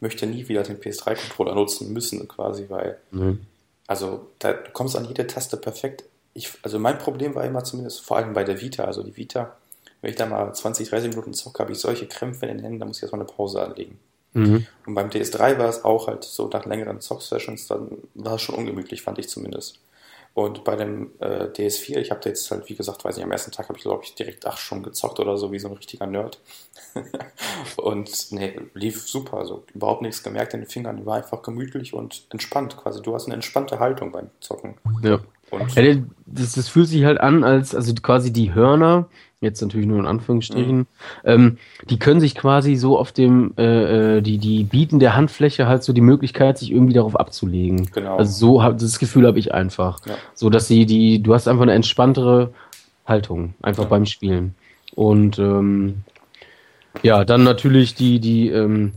möchte nie wieder den PS3-Controller nutzen müssen, quasi, weil, mhm. also da, du kommst an jede Taste perfekt. Ich, also mein Problem war immer zumindest, vor allem bei der Vita, also die Vita, wenn ich da mal 20, 30 Minuten zocke, habe ich solche Krämpfe in den Händen, da muss ich erstmal eine Pause anlegen. Mhm. Und beim DS3 war es auch halt so nach längeren Zock-Sessions, dann war es schon ungemütlich, fand ich zumindest. Und bei dem äh, DS4, ich habe da jetzt halt, wie gesagt, weiß nicht, am ersten Tag habe ich, glaube ich, direkt acht Stunden gezockt oder so, wie so ein richtiger Nerd. <laughs> und nee, lief super, also überhaupt nichts gemerkt in den Fingern, war einfach gemütlich und entspannt quasi. Du hast eine entspannte Haltung beim Zocken. Ja. Und ja, das, das fühlt sich halt an, als, also quasi die Hörner, jetzt natürlich nur in Anführungsstrichen, mhm. ähm, die können sich quasi so auf dem, äh, äh, die, die bieten der Handfläche halt so die Möglichkeit, sich irgendwie darauf abzulegen. Genau. Also so, das Gefühl habe ich einfach. Ja. So, dass sie die, du hast einfach eine entspanntere Haltung, einfach ja. beim Spielen. Und ähm, ja, dann natürlich die, die ähm,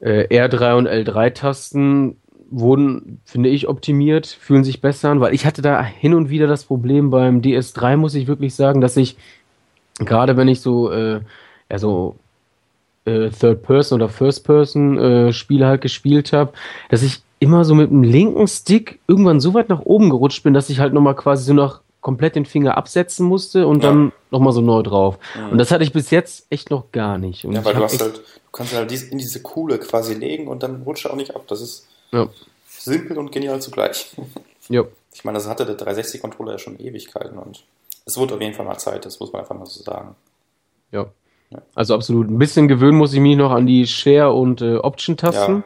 äh, R3 und L3-Tasten wurden, finde ich, optimiert, fühlen sich besser an, weil ich hatte da hin und wieder das Problem beim DS3, muss ich wirklich sagen, dass ich gerade wenn ich so, äh, ja, so äh, Third Person oder First Person äh, Spiele halt gespielt habe, dass ich immer so mit dem linken Stick irgendwann so weit nach oben gerutscht bin, dass ich halt nochmal quasi so noch komplett den Finger absetzen musste und ja. dann nochmal so neu drauf. Mhm. Und das hatte ich bis jetzt echt noch gar nicht. Und ja, weil du hast halt, du kannst halt in diese Kuhle quasi legen und dann rutscht er auch nicht ab. Das ist ja. simpel und genial zugleich. Ja. Ich meine, das hatte der 360-Controller ja schon Ewigkeiten und es wird auf jeden Fall mal Zeit, das muss man einfach mal so sagen. Ja. ja. Also absolut. Ein bisschen gewöhnen muss ich mich noch an die Share- und äh, Option-Tasten. Ja.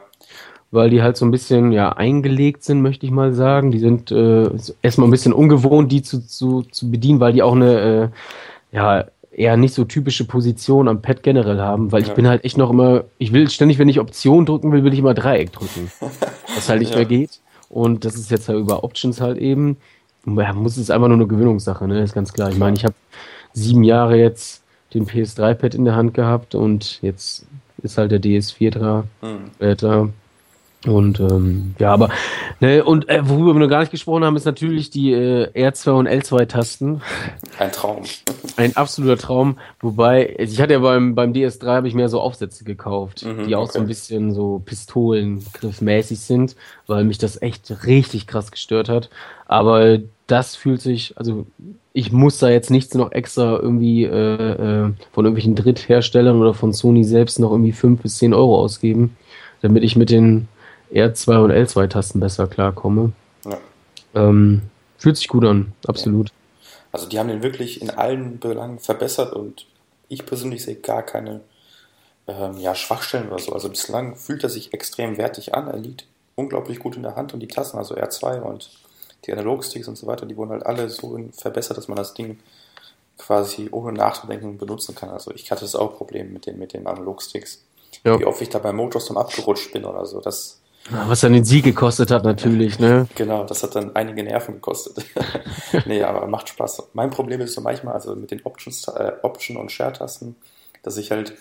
Weil die halt so ein bisschen ja eingelegt sind, möchte ich mal sagen. Die sind äh, erstmal ein bisschen ungewohnt, die zu, zu, zu bedienen, weil die auch eine äh, ja, eher nicht so typische Position am Pad generell haben, weil ja. ich bin halt echt noch immer, ich will ständig, wenn ich Option drücken will, will ich immer Dreieck drücken. <laughs> was halt nicht ja. mehr geht. Und das ist jetzt halt über Options halt eben ja, muss es einfach nur eine Gewöhnungssache, ne? ist ganz klar. Ich meine, ich habe sieben Jahre jetzt den PS3-Pad in der Hand gehabt und jetzt ist halt der DS4 da. Mhm. Äh, da. Und ähm, ja, aber ne, und äh, worüber wir noch gar nicht gesprochen haben, ist natürlich die äh, R2 und L2-Tasten. Ein Traum. Ein absoluter Traum. Wobei, also ich hatte ja beim, beim DS3 habe ich mehr so Aufsätze gekauft, mhm, die auch okay. so ein bisschen so Pistolengriffmäßig sind, weil mich das echt richtig krass gestört hat. Aber das fühlt sich, also ich muss da jetzt nichts noch extra irgendwie äh, äh, von irgendwelchen Drittherstellern oder von Sony selbst noch irgendwie fünf bis zehn Euro ausgeben, damit ich mit den R2 und L2-Tasten besser klarkomme. Ja. Ähm, fühlt sich gut an, absolut. Ja. Also die haben den wirklich in allen Belangen verbessert und ich persönlich sehe gar keine ähm, ja, Schwachstellen oder so. Also bislang fühlt er sich extrem wertig an. Er liegt unglaublich gut in der Hand und die Tasten, also R2 und die Analogsticks und so weiter, die wurden halt alle so verbessert, dass man das Ding quasi ohne nachzudenken benutzen kann. Also ich hatte das auch Problem mit den, mit den Analogsticks. Ja. Wie oft ich da bei Motors abgerutscht bin oder so. Das, was dann den Sieg gekostet hat, natürlich, ne? Genau, das hat dann einige Nerven gekostet. <laughs> nee, aber macht Spaß. Mein Problem ist so manchmal, also mit den Options, äh, Option- und Share-Tasten, dass ich halt,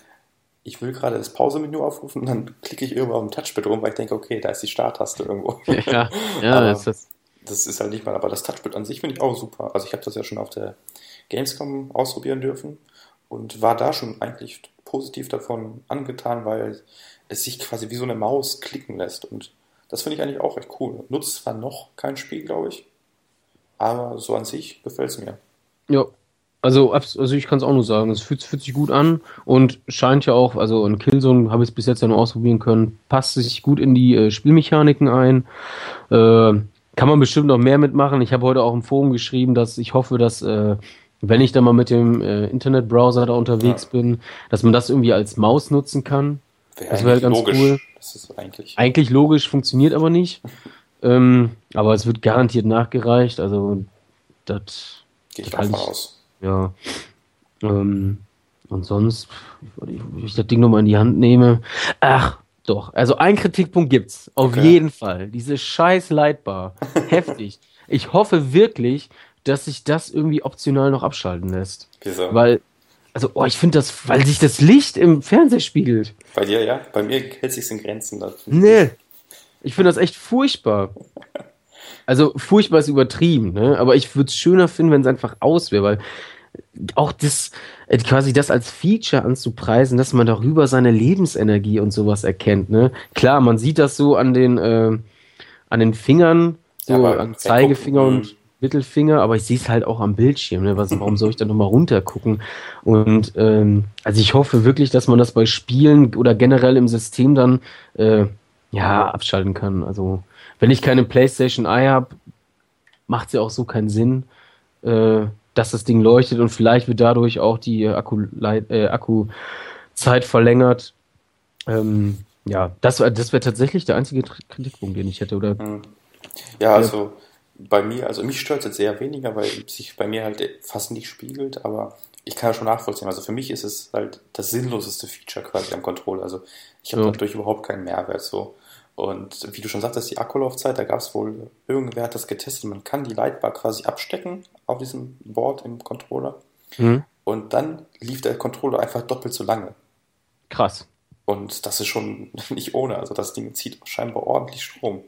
ich will gerade das Pause-Menü aufrufen, dann klicke ich irgendwo auf dem Touchpad rum, weil ich denke, okay, da ist die Start-Taste irgendwo. ja, ja, <laughs> das, ist das ist halt nicht mal, aber das Touchpad an sich finde ich auch super. Also ich habe das ja schon auf der Gamescom ausprobieren dürfen und war da schon eigentlich positiv davon angetan, weil es sich quasi wie so eine Maus klicken lässt. Und das finde ich eigentlich auch recht cool. Nutzt zwar noch kein Spiel, glaube ich, aber so an sich gefällt es mir. Ja, also, also ich kann es auch nur sagen, es fühlt, fühlt, sich gut an und scheint ja auch, also in Killzone habe ich es bis jetzt ja nur ausprobieren können, passt sich gut in die äh, Spielmechaniken ein. Äh, kann man bestimmt noch mehr mitmachen. Ich habe heute auch im Forum geschrieben, dass ich hoffe, dass äh, wenn ich dann mal mit dem äh, Internetbrowser da unterwegs ja. bin, dass man das irgendwie als Maus nutzen kann. Wäre das wäre ganz logisch. cool. Das ist eigentlich. Eigentlich logisch, funktioniert aber nicht. <laughs> ähm, aber es wird garantiert nachgereicht. Also, das. Gehe ich davon aus. Ja. Ähm, und sonst, wenn ich das Ding nochmal in die Hand nehme. Ach, doch. Also, ein Kritikpunkt gibt's. Auf okay. jeden Fall. Diese scheiß Lightbar. <laughs> Heftig. Ich hoffe wirklich, dass sich das irgendwie optional noch abschalten lässt. Wieso? Weil also, oh, ich finde das, weil sich das Licht im Fernseher spiegelt. Bei dir, ja? Bei mir hält sich in Grenzen. Nee. Ich finde das echt furchtbar. Also, furchtbar ist übertrieben, ne? Aber ich würde es schöner finden, wenn es einfach aus wäre, weil auch das, äh, quasi das als Feature anzupreisen, dass man darüber seine Lebensenergie und sowas erkennt, ne? Klar, man sieht das so an den, äh, an den Fingern, so ja, an Zeigefinger und Mittelfinger, aber ich sehe es halt auch am Bildschirm. Ne? Was, warum soll ich da nochmal runtergucken? Und ähm, also ich hoffe wirklich, dass man das bei Spielen oder generell im System dann äh, ja abschalten kann. Also wenn ich keine PlayStation Eye habe, macht es ja auch so keinen Sinn, äh, dass das Ding leuchtet und vielleicht wird dadurch auch die Akku, äh, Akkuzeit verlängert. Ähm, ja, das, das wäre tatsächlich der einzige Kritikpunkt, den ich hätte. Oder? Hm. Ja, also bei mir, also mich stört es jetzt eher weniger, weil sich bei mir halt fast nicht spiegelt, aber ich kann ja schon nachvollziehen. Also für mich ist es halt das sinnloseste Feature quasi am Controller. Also ich habe ja. dadurch überhaupt keinen Mehrwert so. Und wie du schon sagtest, die Akkulaufzeit, da gab es wohl, irgendwer hat das getestet, man kann die Lightbar quasi abstecken auf diesem Board im Controller. Mhm. Und dann lief der Controller einfach doppelt so lange. Krass. Und das ist schon <laughs> nicht ohne. Also das Ding zieht scheinbar ordentlich Strom.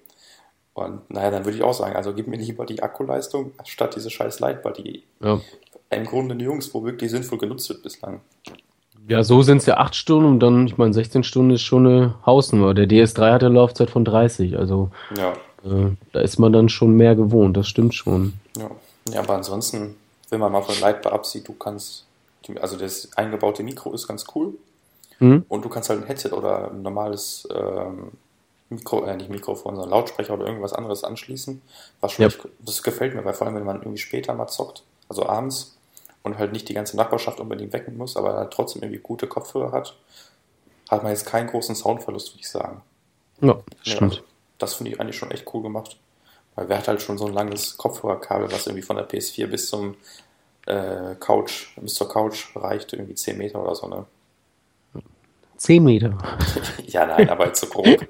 Und naja, dann würde ich auch sagen, also gib mir lieber die Akkuleistung statt diese scheiß Lightbar, die ja. im Grunde nirgendwo wirklich sinnvoll genutzt wird bislang. Ja, so sind es ja acht Stunden und dann, ich meine, 16 Stunden ist schon eine Hausnummer. Der DS3 hat eine Laufzeit von 30, also ja. äh, da ist man dann schon mehr gewohnt, das stimmt schon. Ja, ja aber ansonsten, wenn man mal von Lightbar absieht, du kannst, also das eingebaute Mikro ist ganz cool mhm. und du kannst halt ein Headset oder ein normales ähm, Mikro, äh, nicht Mikrofon, sondern Lautsprecher oder irgendwas anderes anschließen. Was schon, ja. das gefällt mir, weil vor allem, wenn man irgendwie später mal zockt, also abends, und halt nicht die ganze Nachbarschaft unbedingt wecken muss, aber halt trotzdem irgendwie gute Kopfhörer hat, hat man jetzt keinen großen Soundverlust, würde ich sagen. Ja, das stimmt. Also, das finde ich eigentlich schon echt cool gemacht. Weil wer hat halt schon so ein langes Kopfhörerkabel, was irgendwie von der PS4 bis zum äh, Couch, bis zur Couch reicht, irgendwie 10 Meter oder so, ne? 10 Meter. <laughs> ja, nein, aber zu grob. <laughs>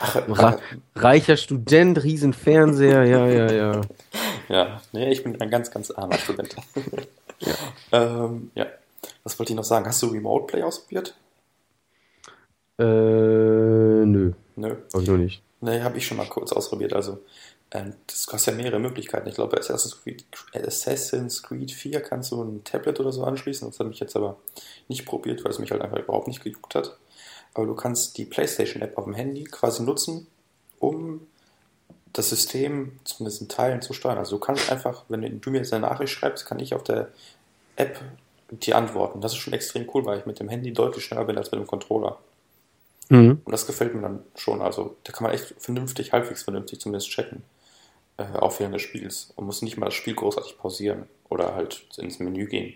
Ach, reicher Student, Riesenfernseher, ja, ja, ja. Ja, nee, ich bin ein ganz, ganz armer Student. <laughs> ja. Ähm, ja. Was wollte ich noch sagen? Hast du Remote Play ausprobiert? Äh, nö. Nö. Noch nicht. Nee, habe ich schon mal kurz ausprobiert. Also, das kostet ja mehrere Möglichkeiten. Ich glaube, bei Assassin's Creed, Assassin's Creed 4 kannst du ein Tablet oder so anschließen. Das habe ich jetzt aber nicht probiert, weil es mich halt einfach überhaupt nicht gejuckt hat. Aber du kannst die PlayStation-App auf dem Handy quasi nutzen, um das System zumindest in Teilen zu steuern. Also du kannst einfach, wenn du mir jetzt eine Nachricht schreibst, kann ich auf der App die antworten. Das ist schon extrem cool, weil ich mit dem Handy deutlich schneller bin als mit dem Controller. Mhm. Und das gefällt mir dann schon. Also da kann man echt vernünftig, halbwegs vernünftig zumindest checken äh, Aufhören des Spiels und muss nicht mal das Spiel großartig pausieren oder halt ins Menü gehen.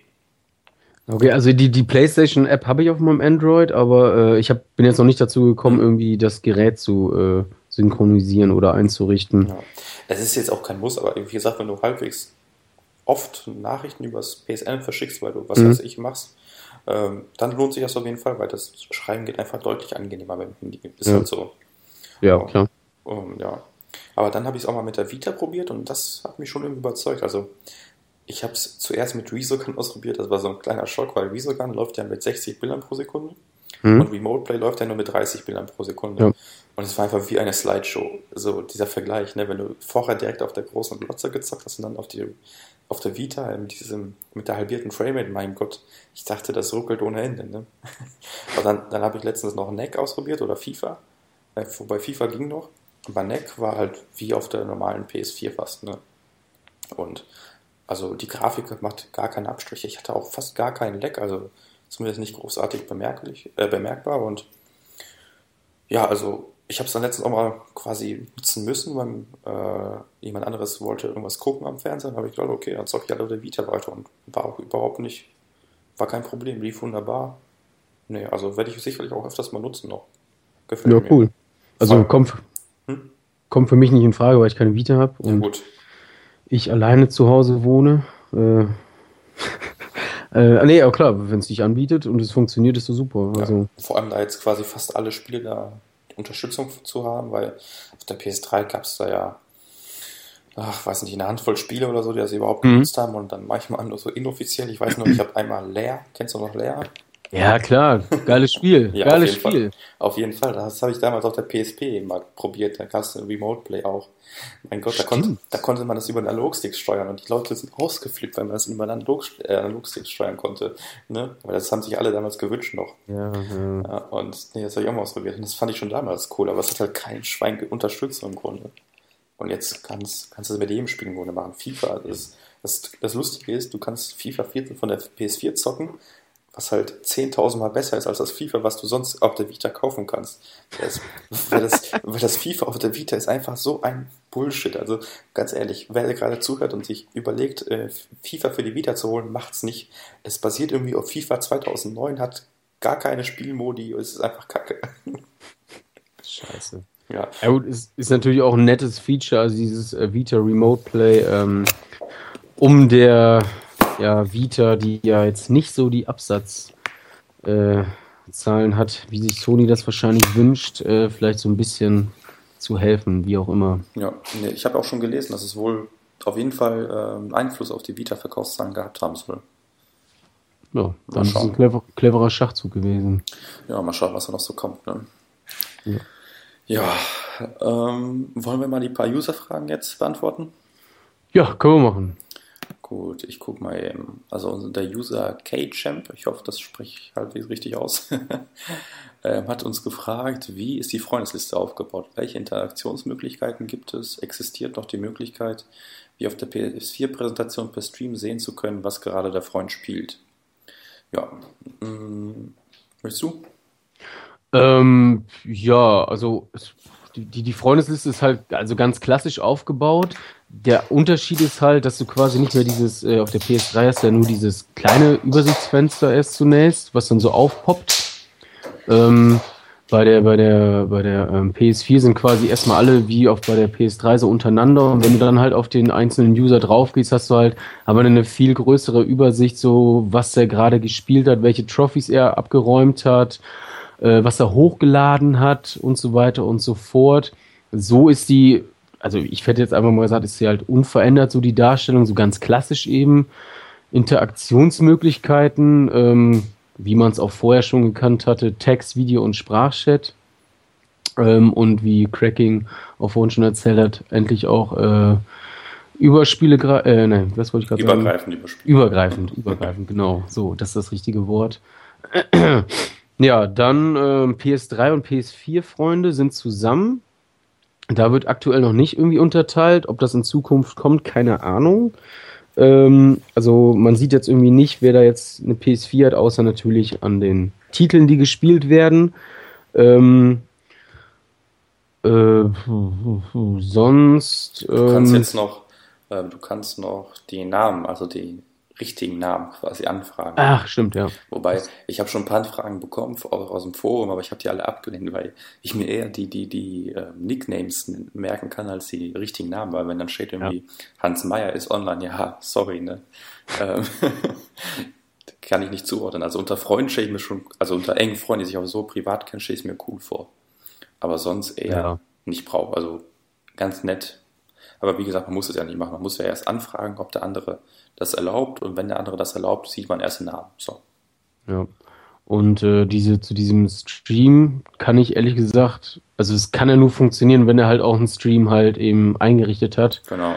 Okay, also die, die PlayStation-App habe ich auf meinem Android, aber äh, ich hab, bin jetzt noch nicht dazu gekommen, mhm. irgendwie das Gerät zu äh, synchronisieren oder einzurichten. Ja. Es ist jetzt auch kein Muss, aber wie gesagt, wenn du halbwegs oft Nachrichten übers PSN verschickst, weil du was mhm. weiß ich machst, ähm, dann lohnt sich das auf jeden Fall, weil das Schreiben geht einfach deutlich angenehmer mit dem Handy. Ist ja. halt so. Ja, klar. Um, ja. Aber dann habe ich es auch mal mit der Vita probiert und das hat mich schon irgendwie überzeugt. Also ich habe es zuerst mit Resogun <laughs> ausprobiert, das war so ein kleiner Schock, weil Resogun läuft ja mit 60 Bildern pro Sekunde mhm. und Remote Play läuft ja nur mit 30 Bildern pro Sekunde. Ja. Und es war einfach wie eine Slideshow, so dieser Vergleich, ne? wenn du vorher direkt auf der großen Glotze gezockt hast und dann auf, die, auf der Vita in diesem, mit der halbierten Framerate, mein Gott, ich dachte, das ruckelt ohne Ende. Ne? <laughs> Aber dann, dann habe ich letztens noch NEC ausprobiert oder FIFA, äh, wobei FIFA ging noch aber NEC war halt wie auf der normalen PS4 fast, ne? Und also die Grafik macht gar keine Abstriche. Ich hatte auch fast gar keinen Leck, also zumindest nicht großartig bemerklich, äh, bemerkbar. Und ja, also ich habe es dann letztens auch mal quasi nutzen müssen, weil äh, jemand anderes wollte irgendwas gucken am Fernsehen. habe ich gedacht, okay, dann zocke ich halt auf der Vita weiter und war auch überhaupt nicht, war kein Problem, lief wunderbar. Nee, also werde ich sicherlich auch öfters mal nutzen noch. Gefällt ja, mir. cool. Also kommt, hm? kommt für mich nicht in Frage, weil ich keine Vita habe und ja, ich alleine zu Hause wohne. Äh, <laughs> äh, nee, aber klar, wenn es dich anbietet und es funktioniert, ist so super. Also. Ja, vor allem da jetzt quasi fast alle Spiele da Unterstützung zu haben, weil auf der PS3 gab es da ja, ach, weiß nicht, eine Handvoll Spiele oder so, die das überhaupt mhm. genutzt haben und dann manchmal nur so inoffiziell. Ich weiß nur, ich habe einmal Leer, kennst du noch Leer? Ja, klar, geiles Spiel. <laughs> ja, geiles auf Spiel. Fall. Auf jeden Fall, das habe ich damals auf der PSP mal probiert, da gab es Remote Play auch. Mein Gott, da konnte, da konnte man das über den Analogsticks steuern und die Leute sind ausgeflippt, weil man das über den Analog, äh, Analogsticks steuern konnte. Ne? Weil das haben sich alle damals gewünscht noch. Ja, ja. ja und nee, das habe ich auch mal ausprobiert und das fand ich schon damals cool, aber es hat halt kein Schwein unterstützt im Grunde. Und jetzt kannst, kannst du es mit jedem Spiel im Grunde machen. FIFA, das, das, das Lustige ist, du kannst FIFA 14 von der PS4 zocken was halt 10.000 Mal besser ist als das FIFA, was du sonst auf der Vita kaufen kannst. Das, weil, das, <laughs> weil das FIFA auf der Vita ist einfach so ein Bullshit. Also ganz ehrlich, wer gerade zuhört und sich überlegt, äh, FIFA für die Vita zu holen, macht's nicht. Es basiert irgendwie auf FIFA 2009, hat gar keine Spielmodi, es ist einfach kacke. Scheiße. Ja. ja gut, ist, ist natürlich auch ein nettes Feature, also dieses äh, Vita Remote Play, ähm, um der ja, Vita, die ja jetzt nicht so die Absatzzahlen hat, wie sich Sony das wahrscheinlich wünscht, äh, vielleicht so ein bisschen zu helfen, wie auch immer. Ja, nee, ich habe auch schon gelesen, dass es wohl auf jeden Fall äh, Einfluss auf die Vita-Verkaufszahlen gehabt haben soll. Ja, dann ist es ein clever, cleverer Schachzug gewesen. Ja, mal schauen, was da noch so kommt. Ne? Ja, ja ähm, wollen wir mal die paar User-Fragen jetzt beantworten? Ja, können wir machen. Gut, ich gucke mal eben. Also der User K-Champ, ich hoffe, das spricht halt richtig aus, <laughs> ähm, hat uns gefragt, wie ist die Freundesliste aufgebaut? Welche Interaktionsmöglichkeiten gibt es? Existiert noch die Möglichkeit, wie auf der PS4-Präsentation per Stream sehen zu können, was gerade der Freund spielt? Ja, möchtest du? Ähm, ja, also die, die Freundesliste ist halt also ganz klassisch aufgebaut der Unterschied ist halt, dass du quasi nicht mehr dieses, äh, auf der PS3 hast ja nur dieses kleine Übersichtsfenster erst zunächst, was dann so aufpoppt. Ähm, bei der, bei der, bei der ähm, PS4 sind quasi erstmal alle wie auch bei der PS3 so untereinander und wenn du dann halt auf den einzelnen User drauf gehst, hast du halt aber eine viel größere Übersicht, so was der gerade gespielt hat, welche Trophys er abgeräumt hat, äh, was er hochgeladen hat und so weiter und so fort. So ist die also ich hätte jetzt einfach mal gesagt, ist sie halt unverändert, so die Darstellung, so ganz klassisch eben. Interaktionsmöglichkeiten, ähm, wie man es auch vorher schon gekannt hatte, Text, Video und Sprachchat. Ähm, und wie Cracking auch vorhin schon erzählt hat, endlich auch äh, Überspiele, äh, nein, was wollte ich gerade sagen? Übergreifend Überspiele. Übergreifend, übergreifend, genau. So, das ist das richtige Wort. <clears throat> ja, dann äh, PS3 und PS4-Freunde sind zusammen. Da wird aktuell noch nicht irgendwie unterteilt. Ob das in Zukunft kommt, keine Ahnung. Ähm, also man sieht jetzt irgendwie nicht, wer da jetzt eine PS4 hat, außer natürlich an den Titeln, die gespielt werden. Ähm, äh, sonst. Ähm, du kannst ähm, jetzt noch, äh, du kannst noch die Namen, also die richtigen Namen quasi anfragen. Ach, stimmt, ja. Wobei, ich habe schon ein paar Anfragen bekommen, auch aus dem Forum, aber ich habe die alle abgelehnt, weil ich mir eher die, die, die äh, Nicknames merken kann, als die richtigen Namen, weil wenn dann steht irgendwie ja. Hans Meyer ist online, ja, sorry, ne? Ähm, <laughs> kann ich nicht zuordnen. Also unter Freunden stelle ich mir schon, also unter engen Freunden, die sich auch so privat kennen, stelle ich es mir cool vor. Aber sonst eher ja. nicht brauche. Also ganz nett. Aber wie gesagt, man muss es ja nicht machen. Man muss ja erst anfragen, ob der andere das erlaubt und wenn der andere das erlaubt, sieht man erst den Namen. So. Ja. Und äh, diese, zu diesem Stream kann ich ehrlich gesagt, also es kann ja nur funktionieren, wenn er halt auch einen Stream halt eben eingerichtet hat. Genau.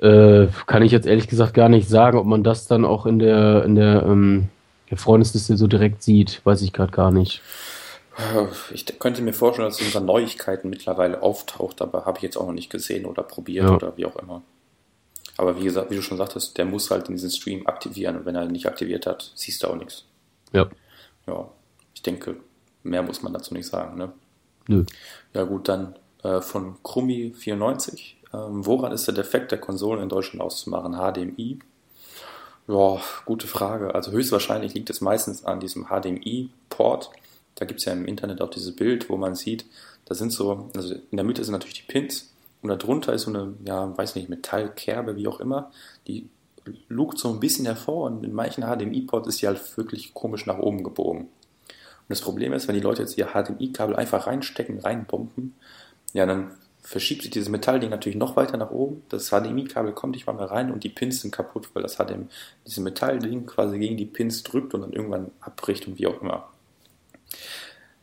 Äh, kann ich jetzt ehrlich gesagt gar nicht sagen, ob man das dann auch in der, in der, ähm, der Freundesliste so direkt sieht, weiß ich gerade gar nicht. Ich könnte mir vorstellen, dass es unter Neuigkeiten mittlerweile auftaucht, aber habe ich jetzt auch noch nicht gesehen oder probiert ja. oder wie auch immer. Aber wie gesagt, wie du schon sagtest, der muss halt in diesen Stream aktivieren und wenn er ihn nicht aktiviert hat, siehst du auch nichts. Ja. Ja, ich denke, mehr muss man dazu nicht sagen, ne? Nö. Ja gut, dann äh, von Krummi94. Ähm, woran ist der Defekt der Konsolen in Deutschland auszumachen? HDMI? Ja, gute Frage. Also höchstwahrscheinlich liegt es meistens an diesem HDMI-Port. Da gibt es ja im Internet auch dieses Bild, wo man sieht, da sind so, also in der Mitte sind natürlich die Pins und darunter ist so eine, ja, weiß nicht, Metallkerbe, wie auch immer, die lugt so ein bisschen hervor und in manchen HDMI-Ports ist die halt wirklich komisch nach oben gebogen. Und das Problem ist, wenn die Leute jetzt ihr HDMI-Kabel einfach reinstecken, reinpumpen, ja, dann verschiebt sich dieses Metallding natürlich noch weiter nach oben. Das HDMI-Kabel kommt nicht mal mehr rein und die Pins sind kaputt, weil das HDMI, dieses Metallding quasi gegen die Pins drückt und dann irgendwann abbricht und wie auch immer.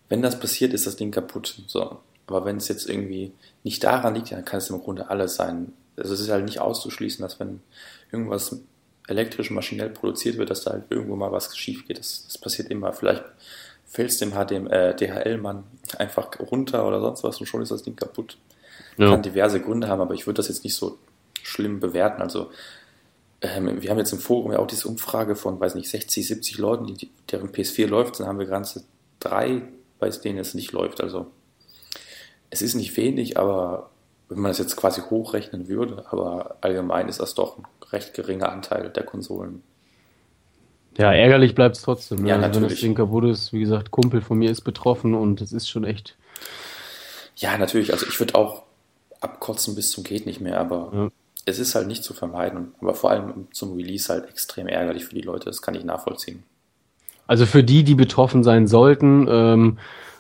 Wenn das passiert, ist das Ding kaputt. So. Aber wenn es jetzt irgendwie nicht daran liegt, dann kann es im Grunde alles sein. Also es ist halt nicht auszuschließen, dass wenn irgendwas elektrisch maschinell produziert wird, dass da halt irgendwo mal was schief geht. Das, das passiert immer. Vielleicht fällt es dem HDM, äh, DHL-Mann <laughs> einfach runter oder sonst was und schon ist das Ding kaputt. Ja. Kann diverse Gründe haben, aber ich würde das jetzt nicht so schlimm bewerten. Also ähm, wir haben jetzt im Forum ja auch diese Umfrage von, weiß nicht, 60, 70 Leuten, die, deren PS4 läuft, dann haben wir ganze drei, bei denen es nicht läuft. Also es ist nicht wenig, aber wenn man das jetzt quasi hochrechnen würde, aber allgemein ist das doch ein recht geringer Anteil der Konsolen. Ja, ärgerlich bleibt es trotzdem. Ne? Ja, also natürlich. Wenn das Ding kaputt ist, wie gesagt, Kumpel von mir ist betroffen und es ist schon echt. Ja, natürlich. Also ich würde auch abkotzen bis zum geht nicht mehr, aber ja. es ist halt nicht zu vermeiden. Aber vor allem zum Release halt extrem ärgerlich für die Leute. Das kann ich nachvollziehen. Also für die, die betroffen sein sollten, ähm,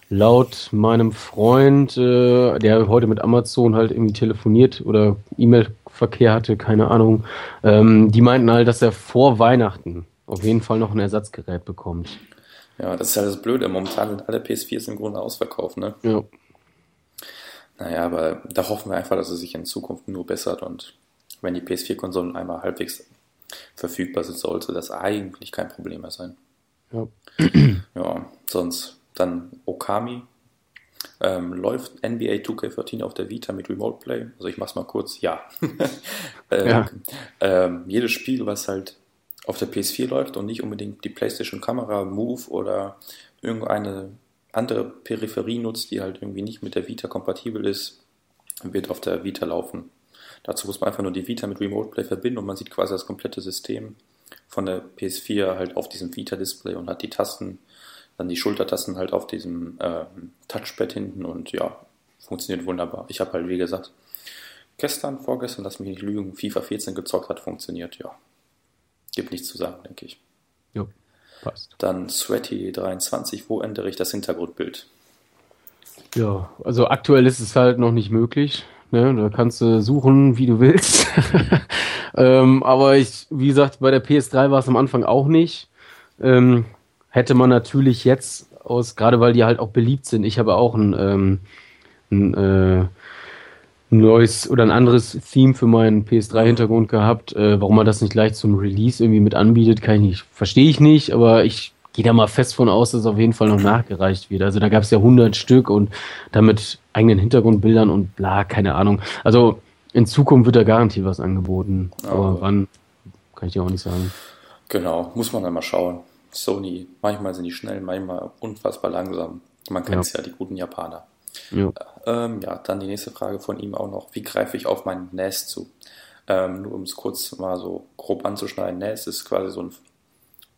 laut meinem Freund, äh, der heute mit Amazon halt irgendwie telefoniert oder E-Mail-Verkehr hatte, keine Ahnung, ähm, die meinten halt, dass er vor Weihnachten auf jeden Fall noch ein Ersatzgerät bekommt. Ja, das ist ja das Blöde. Momentan sind alle PS4s im Grunde ausverkauft, ne? Ja. Naja, aber da hoffen wir einfach, dass es sich in Zukunft nur bessert und wenn die PS4-Konsolen einmal halbwegs verfügbar sind, sollte das eigentlich kein Problem mehr sein. Ja. ja, sonst dann Okami. Ähm, läuft NBA 2K14 auf der Vita mit Remote Play? Also ich mach's mal kurz, ja. <laughs> ähm, ja. Ähm, jedes Spiel, was halt auf der PS4 läuft und nicht unbedingt die PlayStation Kamera, Move oder irgendeine andere Peripherie nutzt, die halt irgendwie nicht mit der Vita kompatibel ist, wird auf der Vita laufen. Dazu muss man einfach nur die Vita mit Remote Play verbinden und man sieht quasi das komplette System von der PS4 halt auf diesem Vita-Display und hat die Tasten, dann die Schultertasten halt auf diesem äh, Touchpad hinten und ja, funktioniert wunderbar. Ich habe halt, wie gesagt, gestern, vorgestern, lass mich nicht lügen, FIFA 14 gezockt hat, funktioniert, ja. Gibt nichts zu sagen, denke ich. Jo. Passt. Dann Sweaty 23, wo ändere ich das Hintergrundbild? Ja, also aktuell ist es halt noch nicht möglich. Ne? Da kannst du suchen, wie du willst. <laughs> ähm, aber ich, wie gesagt, bei der PS3 war es am Anfang auch nicht. Ähm, hätte man natürlich jetzt aus, gerade weil die halt auch beliebt sind. Ich habe auch ein, ähm, ein äh, neues oder ein anderes Theme für meinen PS3-Hintergrund gehabt. Äh, warum man das nicht gleich zum Release irgendwie mit anbietet, kann ich nicht, verstehe ich nicht, aber ich gehe da mal fest von aus, dass es auf jeden Fall noch nachgereicht wird. Also da gab es ja 100 Stück und damit eigenen Hintergrundbildern und bla, keine Ahnung. Also in Zukunft wird da garantiert was angeboten, aber, aber wann, kann ich dir auch nicht sagen. Genau, muss man dann mal schauen. Sony, manchmal sind die schnell, manchmal unfassbar langsam. Man kennt ja. ja, die guten Japaner. Ja. Ähm, ja, dann die nächste Frage von ihm auch noch. Wie greife ich auf mein NAS zu? Ähm, nur um es kurz mal so grob anzuschneiden. NAS ist quasi so ein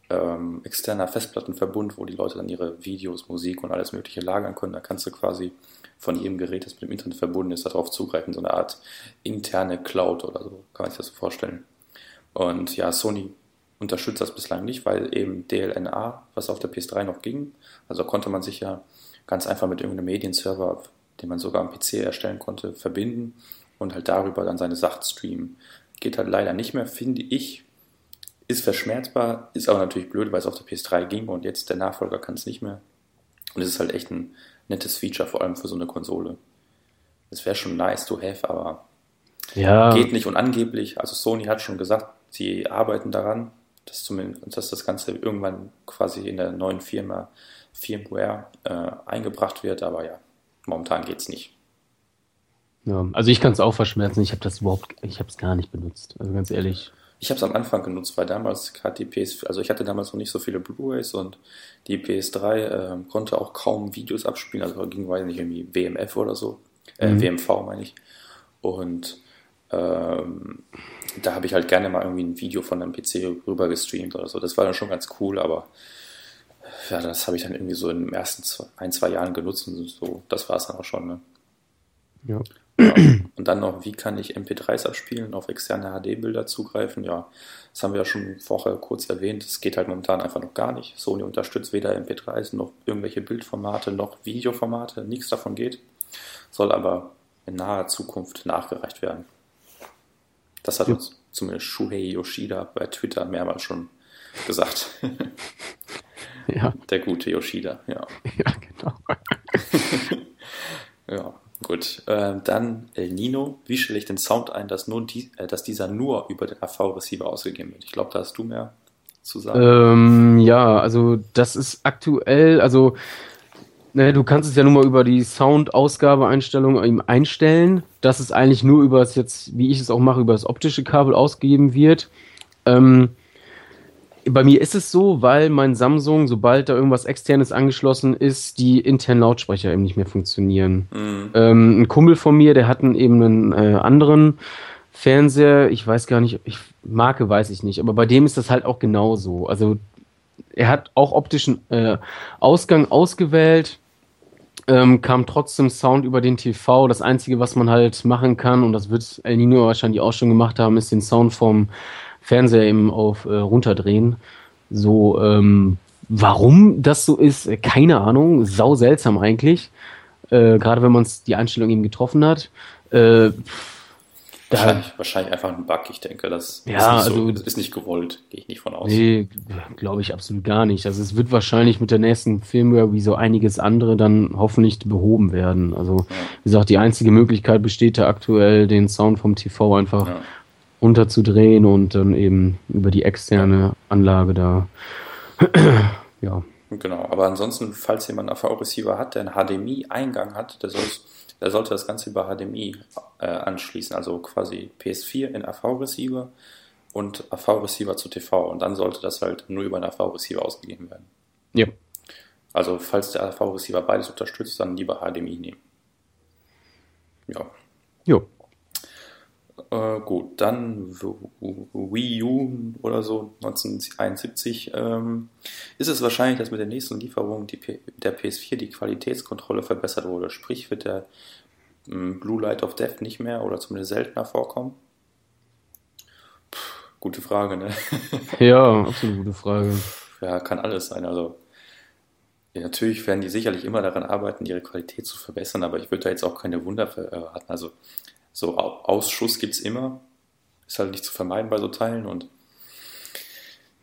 ähm, externer Festplattenverbund, wo die Leute dann ihre Videos, Musik und alles Mögliche lagern können. Da kannst du quasi von jedem Gerät, das mit dem Internet verbunden ist, darauf zugreifen. So eine Art interne Cloud oder so, kann man sich das so vorstellen. Und ja, Sony unterstützt das bislang nicht, weil eben DLNA, was auf der PS3 noch ging, also konnte man sich ja ganz einfach mit irgendeinem Medienserver, den man sogar am PC erstellen konnte, verbinden und halt darüber dann seine Sachen streamen. Geht halt leider nicht mehr, finde ich. Ist verschmerzbar, ist aber natürlich blöd, weil es auf der PS3 ging und jetzt der Nachfolger kann es nicht mehr. Und es ist halt echt ein nettes Feature, vor allem für so eine Konsole. Es wäre schon nice to have, aber ja. geht nicht. Und angeblich, also Sony hat schon gesagt, sie arbeiten daran, dass, zumindest, dass das Ganze irgendwann quasi in der neuen Firma Firmware äh, eingebracht wird, aber ja, momentan geht es nicht. Ja, also ich kann es auch verschmerzen. Ich habe das überhaupt, ich habe es gar nicht benutzt. Also ganz ehrlich. Ich habe es am Anfang genutzt, weil damals gerade die PS, also ich hatte damals noch nicht so viele Blu-rays und die PS3 äh, konnte auch kaum Videos abspielen, also ging weiß nicht irgendwie WMF oder so, äh, mhm. WMV meine ich. Und Ähm, da habe ich halt gerne mal irgendwie ein Video von einem PC rüber gestreamt oder so. Das war dann schon ganz cool, aber ja, das habe ich dann irgendwie so in den ersten zwei, ein, zwei Jahren genutzt und so, das war es dann auch schon. Ne? Ja. ja. Und dann noch, wie kann ich MP3s abspielen, auf externe HD-Bilder zugreifen? Ja, das haben wir ja schon vorher kurz erwähnt. Es geht halt momentan einfach noch gar nicht. Sony unterstützt weder MP3s noch irgendwelche Bildformate noch Videoformate. Nichts davon geht. Soll aber in naher Zukunft nachgereicht werden. Das hat ja. uns zumindest Shuhei Yoshida bei Twitter mehrmals schon gesagt. <laughs> ja. Der gute Yoshida, ja. <laughs> Ja, genau. <laughs> ja, gut. Ähm, dann El Nino. Wie stelle ich den Sound ein, dass, nur die, äh, dass dieser nur über den AV-Receiver ausgegeben wird? Ich glaube, da hast du mehr zu sagen. Ähm, ja, also das ist aktuell, also Ne, du kannst es ja nur mal über die Sound-Ausgabeeinstellung einstellen, dass es eigentlich nur über das jetzt, wie ich es auch mache, über das optische Kabel ausgegeben wird. Ähm, bei mir ist es so, weil mein Samsung, sobald da irgendwas externes angeschlossen ist, die internen Lautsprecher eben nicht mehr funktionieren. Mhm. Ähm, ein Kumpel von mir, der hat einen, eben einen äh, anderen Fernseher, ich weiß gar nicht, ich, Marke weiß ich nicht, aber bei dem ist das halt auch genauso. Also er hat auch optischen äh, Ausgang ausgewählt ähm, kam trotzdem Sound über den TV. Das Einzige, was man halt machen kann, und das wird El Nino wahrscheinlich auch schon gemacht haben, ist den Sound vom Fernseher eben auf äh, runterdrehen. So, ähm, warum das so ist, keine Ahnung. Sau seltsam eigentlich. Äh, Gerade wenn man die Einstellung eben getroffen hat. Äh, Wahrscheinlich, wahrscheinlich, einfach ein Bug. Ich denke, das ja, ist, nicht so, also, ist nicht gewollt. Gehe ich nicht von aus. Nee, glaube ich absolut gar nicht. Also es wird wahrscheinlich mit der nächsten Firmware wie so einiges andere dann hoffentlich behoben werden. Also ja. wie gesagt, die einzige Möglichkeit besteht da aktuell, den Sound vom TV einfach ja. runterzudrehen und dann eben über die externe Anlage da. <clears throat> ja. Genau, aber ansonsten, falls jemand einen AV-Receiver hat, der einen HDMI-Eingang hat, der soll es er sollte das Ganze über HDMI äh, anschließen, also quasi PS4 in AV-Receiver und AV-Receiver zu TV. Und dann sollte das halt nur über einen AV-Receiver ausgegeben werden. Ja. Also falls der AV-Receiver beides unterstützt, dann lieber HDMI nehmen. Ja. Jo. Äh, gut, dann Wii U oder so 1971 ähm, ist es wahrscheinlich, dass mit der nächsten Lieferung der PS4 die Qualitätskontrolle verbessert wurde. Sprich, wird der ähm, Blue Light of Death nicht mehr oder zumindest seltener vorkommen? Puh, gute Frage, ne? <laughs> Ja, absolut gute Frage. Ja, kann alles sein. Also ja, natürlich werden die sicherlich immer daran arbeiten, ihre Qualität zu verbessern, aber ich würde da jetzt auch keine Wunder erwarten. Also so Ausschuss gibt es immer. Ist halt nicht zu vermeiden bei so Teilen. Und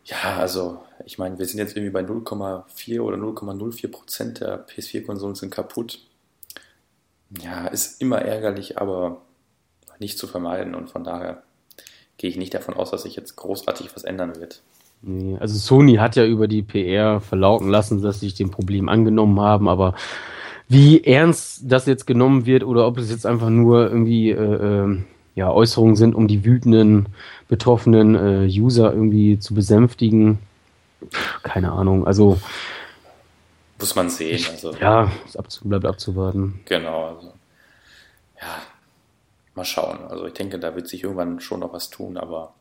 ja, also ich meine, wir sind jetzt irgendwie bei 0,4 oder 0,04 Prozent der PS4-Konsolen sind kaputt. Ja, ist immer ärgerlich, aber nicht zu vermeiden. Und von daher gehe ich nicht davon aus, dass sich jetzt großartig was ändern wird. Also Sony hat ja über die PR verlauten lassen, dass sie sich dem Problem angenommen haben, aber wie ernst das jetzt genommen wird oder ob es jetzt einfach nur irgendwie äh, äh, ja, Äußerungen sind, um die wütenden, betroffenen äh, User irgendwie zu besänftigen. Keine Ahnung. Also muss man sehen. Also, ja, es abzu bleibt abzuwarten. Genau. Also, ja, mal schauen. Also ich denke, da wird sich irgendwann schon noch was tun, aber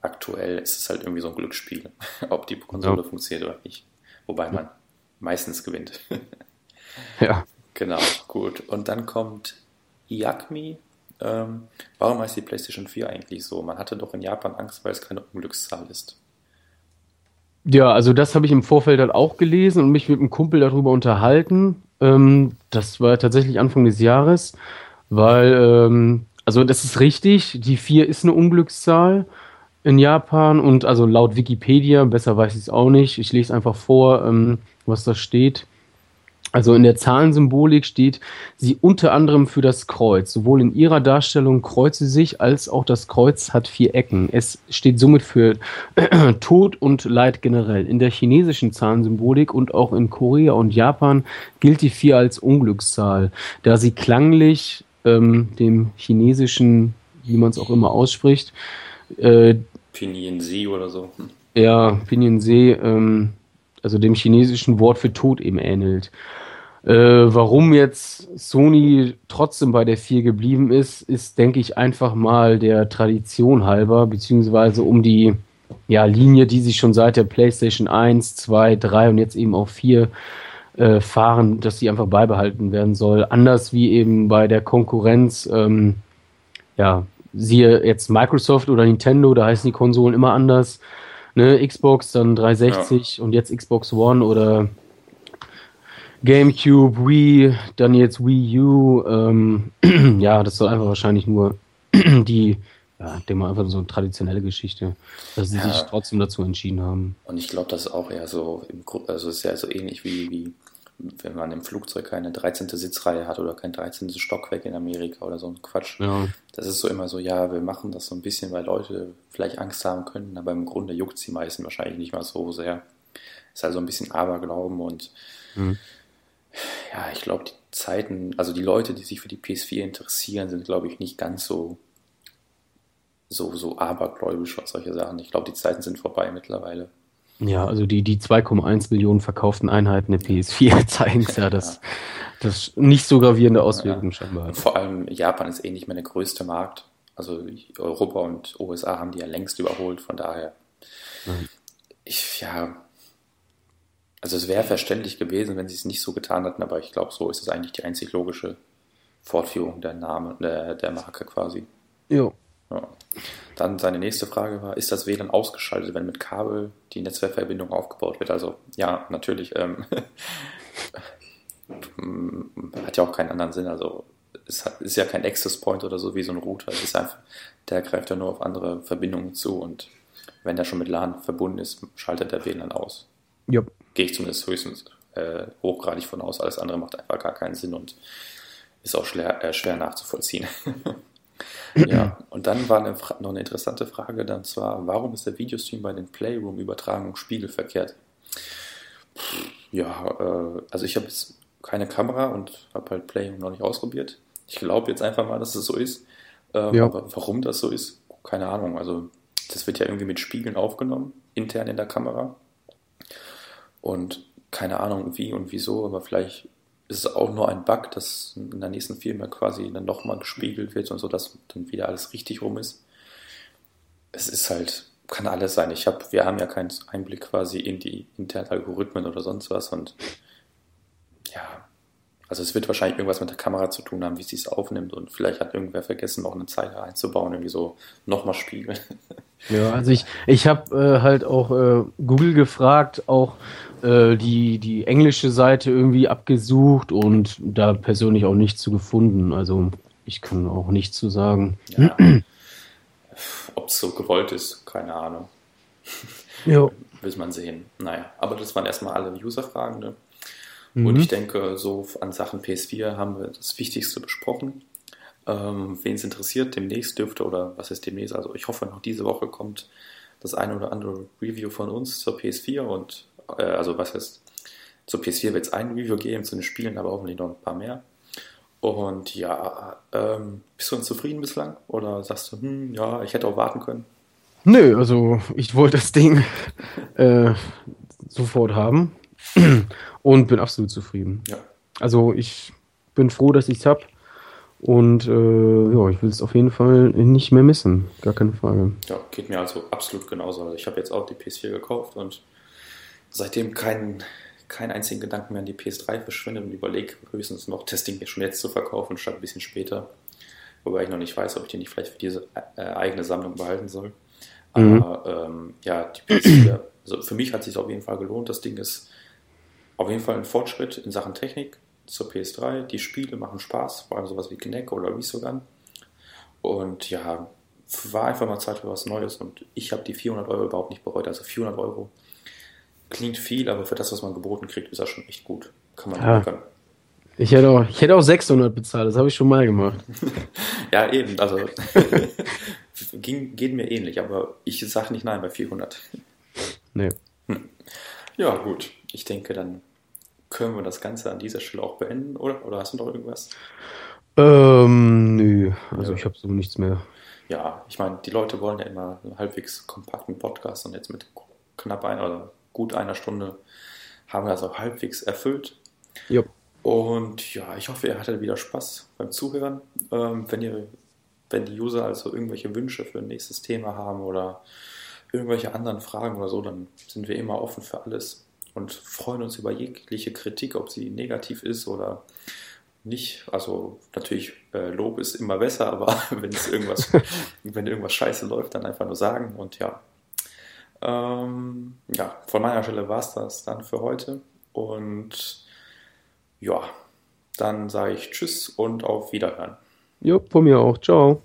aktuell ist es halt irgendwie so ein Glücksspiel, <laughs> ob die Konsole ja. funktioniert oder nicht. Wobei man meistens gewinnt. <laughs> Ja. Genau, gut. Und dann kommt Iagmi. Ähm, warum heißt die PlayStation 4 eigentlich so? Man hatte doch in Japan Angst, weil es keine Unglückszahl ist. Ja, also das habe ich im Vorfeld halt auch gelesen und mich mit einem Kumpel darüber unterhalten. Ähm, das war tatsächlich Anfang des Jahres, weil, ähm, also das ist richtig, die 4 ist eine Unglückszahl in Japan und also laut Wikipedia, besser weiß ich es auch nicht, ich lese einfach vor, ähm, was da steht. Also in der Zahlensymbolik steht sie unter anderem für das Kreuz. Sowohl in ihrer Darstellung kreuze sich, als auch das Kreuz hat vier Ecken. Es steht somit für <clears throat> Tod und Leid generell. In der chinesischen Zahlensymbolik und auch in Korea und Japan gilt die vier als Unglückszahl, da sie klanglich ähm, dem chinesischen, wie man es auch immer ausspricht, äh, Pinyin-Si oder so. Hm. Ja, Pinyin-Si, ähm, also dem chinesischen Wort für Tod eben ähnelt. Äh, warum jetzt Sony trotzdem bei der 4 geblieben ist, ist, denke ich, einfach mal der Tradition halber, beziehungsweise um die ja, Linie, die sich schon seit der PlayStation 1, 2, 3 und jetzt eben auch 4 äh, fahren, dass die einfach beibehalten werden soll. Anders wie eben bei der Konkurrenz, ähm, ja, siehe jetzt Microsoft oder Nintendo, da heißen die Konsolen immer anders. Ne, Xbox, dann 360 ja. und jetzt Xbox One oder GameCube, Wii, dann jetzt Wii U. Ähm, <clears throat> ja, das soll einfach wahrscheinlich nur <clears throat> die, ja, dem mal einfach so eine traditionelle Geschichte, dass sie ja. sich trotzdem dazu entschieden haben. Und ich glaube, das ist auch eher so, im, also ist ja so ähnlich wie, wie wenn man im Flugzeug keine 13. Sitzreihe hat oder kein 13. Stockwerk in Amerika oder so ein Quatsch. Ja. Das ist so immer so, ja, wir machen das so ein bisschen, weil Leute vielleicht Angst haben können, aber im Grunde juckt sie meisten wahrscheinlich nicht mal so sehr. Ist also ein bisschen Aberglauben und mhm ja, ich glaube, die Zeiten, also die Leute, die sich für die PS4 interessieren, sind, glaube ich, nicht ganz so, so, so abergläubisch was solche Sachen. Ich glaube, die Zeiten sind vorbei mittlerweile. Ja, also die, die 2,1 Millionen verkauften Einheiten der PS4 <laughs> zeigen es ja, dass das nicht so gravierende Auswirkungen ja. scheinbar hat. Vor allem Japan ist eh nicht mehr der größte Markt. Also Europa und USA haben die ja längst überholt, von daher. Mhm. Ich, ja, also es wäre verständlich gewesen, wenn sie es nicht so getan hätten, aber ich glaube, so ist es eigentlich die einzig logische Fortführung der Name, der, der Marke quasi. Jo. Ja. Dann seine nächste Frage war, ist das WLAN ausgeschaltet, wenn mit Kabel die Netzwerkverbindung aufgebaut wird? Also ja, natürlich. Ähm, <laughs> hat ja auch keinen anderen Sinn. Also es hat, ist ja kein Access Point oder so wie so ein Router. Es ist einfach, der greift ja nur auf andere Verbindungen zu und wenn der schon mit LAN verbunden ist, schaltet der WLAN aus. Ja. Gehe ich zumindest höchstens äh, hochgradig von aus. Alles andere macht einfach gar keinen Sinn und ist auch schwer, äh, schwer nachzuvollziehen. <laughs> ja, <clears throat> und dann war eine, noch eine interessante Frage, dann zwar, warum ist der Videostream bei den Playroom-Übertragungen spiegelverkehrt? Ja, äh, also ich habe jetzt keine Kamera und habe halt Playroom noch nicht ausprobiert. Ich glaube jetzt einfach mal, dass es so ist. Ähm, ja. Aber warum das so ist, keine Ahnung. Also das wird ja irgendwie mit Spiegeln aufgenommen, intern in der Kamera. Und keine Ahnung wie und wieso, aber vielleicht ist es auch nur ein Bug, dass in der nächsten Firma quasi dann nochmal gespiegelt wird und so, dass dann wieder alles richtig rum ist. Es ist halt, kann alles sein. Ich habe, wir haben ja keinen Einblick quasi in die internen Algorithmen oder sonst was und ja, also es wird wahrscheinlich irgendwas mit der Kamera zu tun haben, wie sie es aufnimmt und vielleicht hat irgendwer vergessen, noch eine Zeile einzubauen, irgendwie so nochmal spiegeln. Ja, also ich, ich habe äh, halt auch äh, Google gefragt, auch äh, die, die englische Seite irgendwie abgesucht und da persönlich auch nichts zu gefunden. Also ich kann auch nichts zu sagen. Ja. <clears throat> Ob es so gewollt ist, keine Ahnung. Ja. Will man sehen. Naja, aber das waren erstmal alle User-Fragen. Ne? Mhm. Und ich denke, so an Sachen PS4 haben wir das Wichtigste besprochen. Ähm, Wen es interessiert, demnächst dürfte, oder was ist demnächst, also ich hoffe, noch diese Woche kommt das eine oder andere Review von uns zur PS4 und, äh, also was heißt, zur PS4 wird es ein Review geben, zu den Spielen, aber hoffentlich noch ein paar mehr. Und ja, ähm, bist du uns zufrieden bislang? Oder sagst du, hm, ja, ich hätte auch warten können? Nö, also ich wollte das Ding äh, sofort haben <clears throat> und bin absolut zufrieden. Ja. Also ich bin froh, dass ich es habe. Und äh, ja, ich will es auf jeden Fall nicht mehr missen. Gar keine Frage. Ja, geht mir also absolut genauso. Also ich habe jetzt auch die PS4 gekauft und seitdem keinen keinen einzigen Gedanken mehr an die PS3 verschwindet und überlege höchstens noch Testing schon jetzt zu verkaufen, statt ein bisschen später. Wobei ich noch nicht weiß, ob ich die nicht vielleicht für diese äh, eigene Sammlung behalten soll. Mhm. Aber ähm, ja, die PS4, also für mich hat es sich auf jeden Fall gelohnt. Das Ding ist auf jeden Fall ein Fortschritt in Sachen Technik zur PS3. Die Spiele machen Spaß, vor allem sowas wie Kinect oder Resogun. Und ja, war einfach mal Zeit für was Neues und ich habe die 400 Euro überhaupt nicht bereut. Also 400 Euro klingt viel, aber für das, was man geboten kriegt, ist das schon echt gut. Kann man ja. Können. Ich hätte, auch, ich hätte auch 600 bezahlt, das habe ich schon mal gemacht. <laughs> ja, eben, also <laughs> ging, geht mir ähnlich, aber ich sage nicht nein bei 400. Nee. Hm. Ja, gut. Ich denke, dann können wir das Ganze an dieser Stelle auch beenden, oder? Oder hast du noch irgendwas? Ähm, nö. Also ja. ich habe so nichts mehr. Ja, ich meine, die Leute wollen ja immer einen halbwegs kompakten Podcast und jetzt mit knapp einer oder gut einer Stunde haben wir auch halbwegs erfüllt. Jo. Und ja, ich hoffe, ihr hattet wieder Spaß beim Zuhören. Ähm, wenn ihr, wenn die User also irgendwelche Wünsche für ein nächstes Thema haben oder irgendwelche anderen Fragen oder so, dann sind wir immer offen für alles und freuen uns über jegliche Kritik, ob sie negativ ist oder nicht. Also natürlich, äh, Lob ist immer besser, aber <laughs> wenn es irgendwas, <laughs> wenn irgendwas scheiße läuft, dann einfach nur sagen und ja. Ähm, ja, von meiner Stelle war es das dann für heute. Und ja, dann sage ich Tschüss und auf Wiederhören. Jo, von mir auch. Ciao.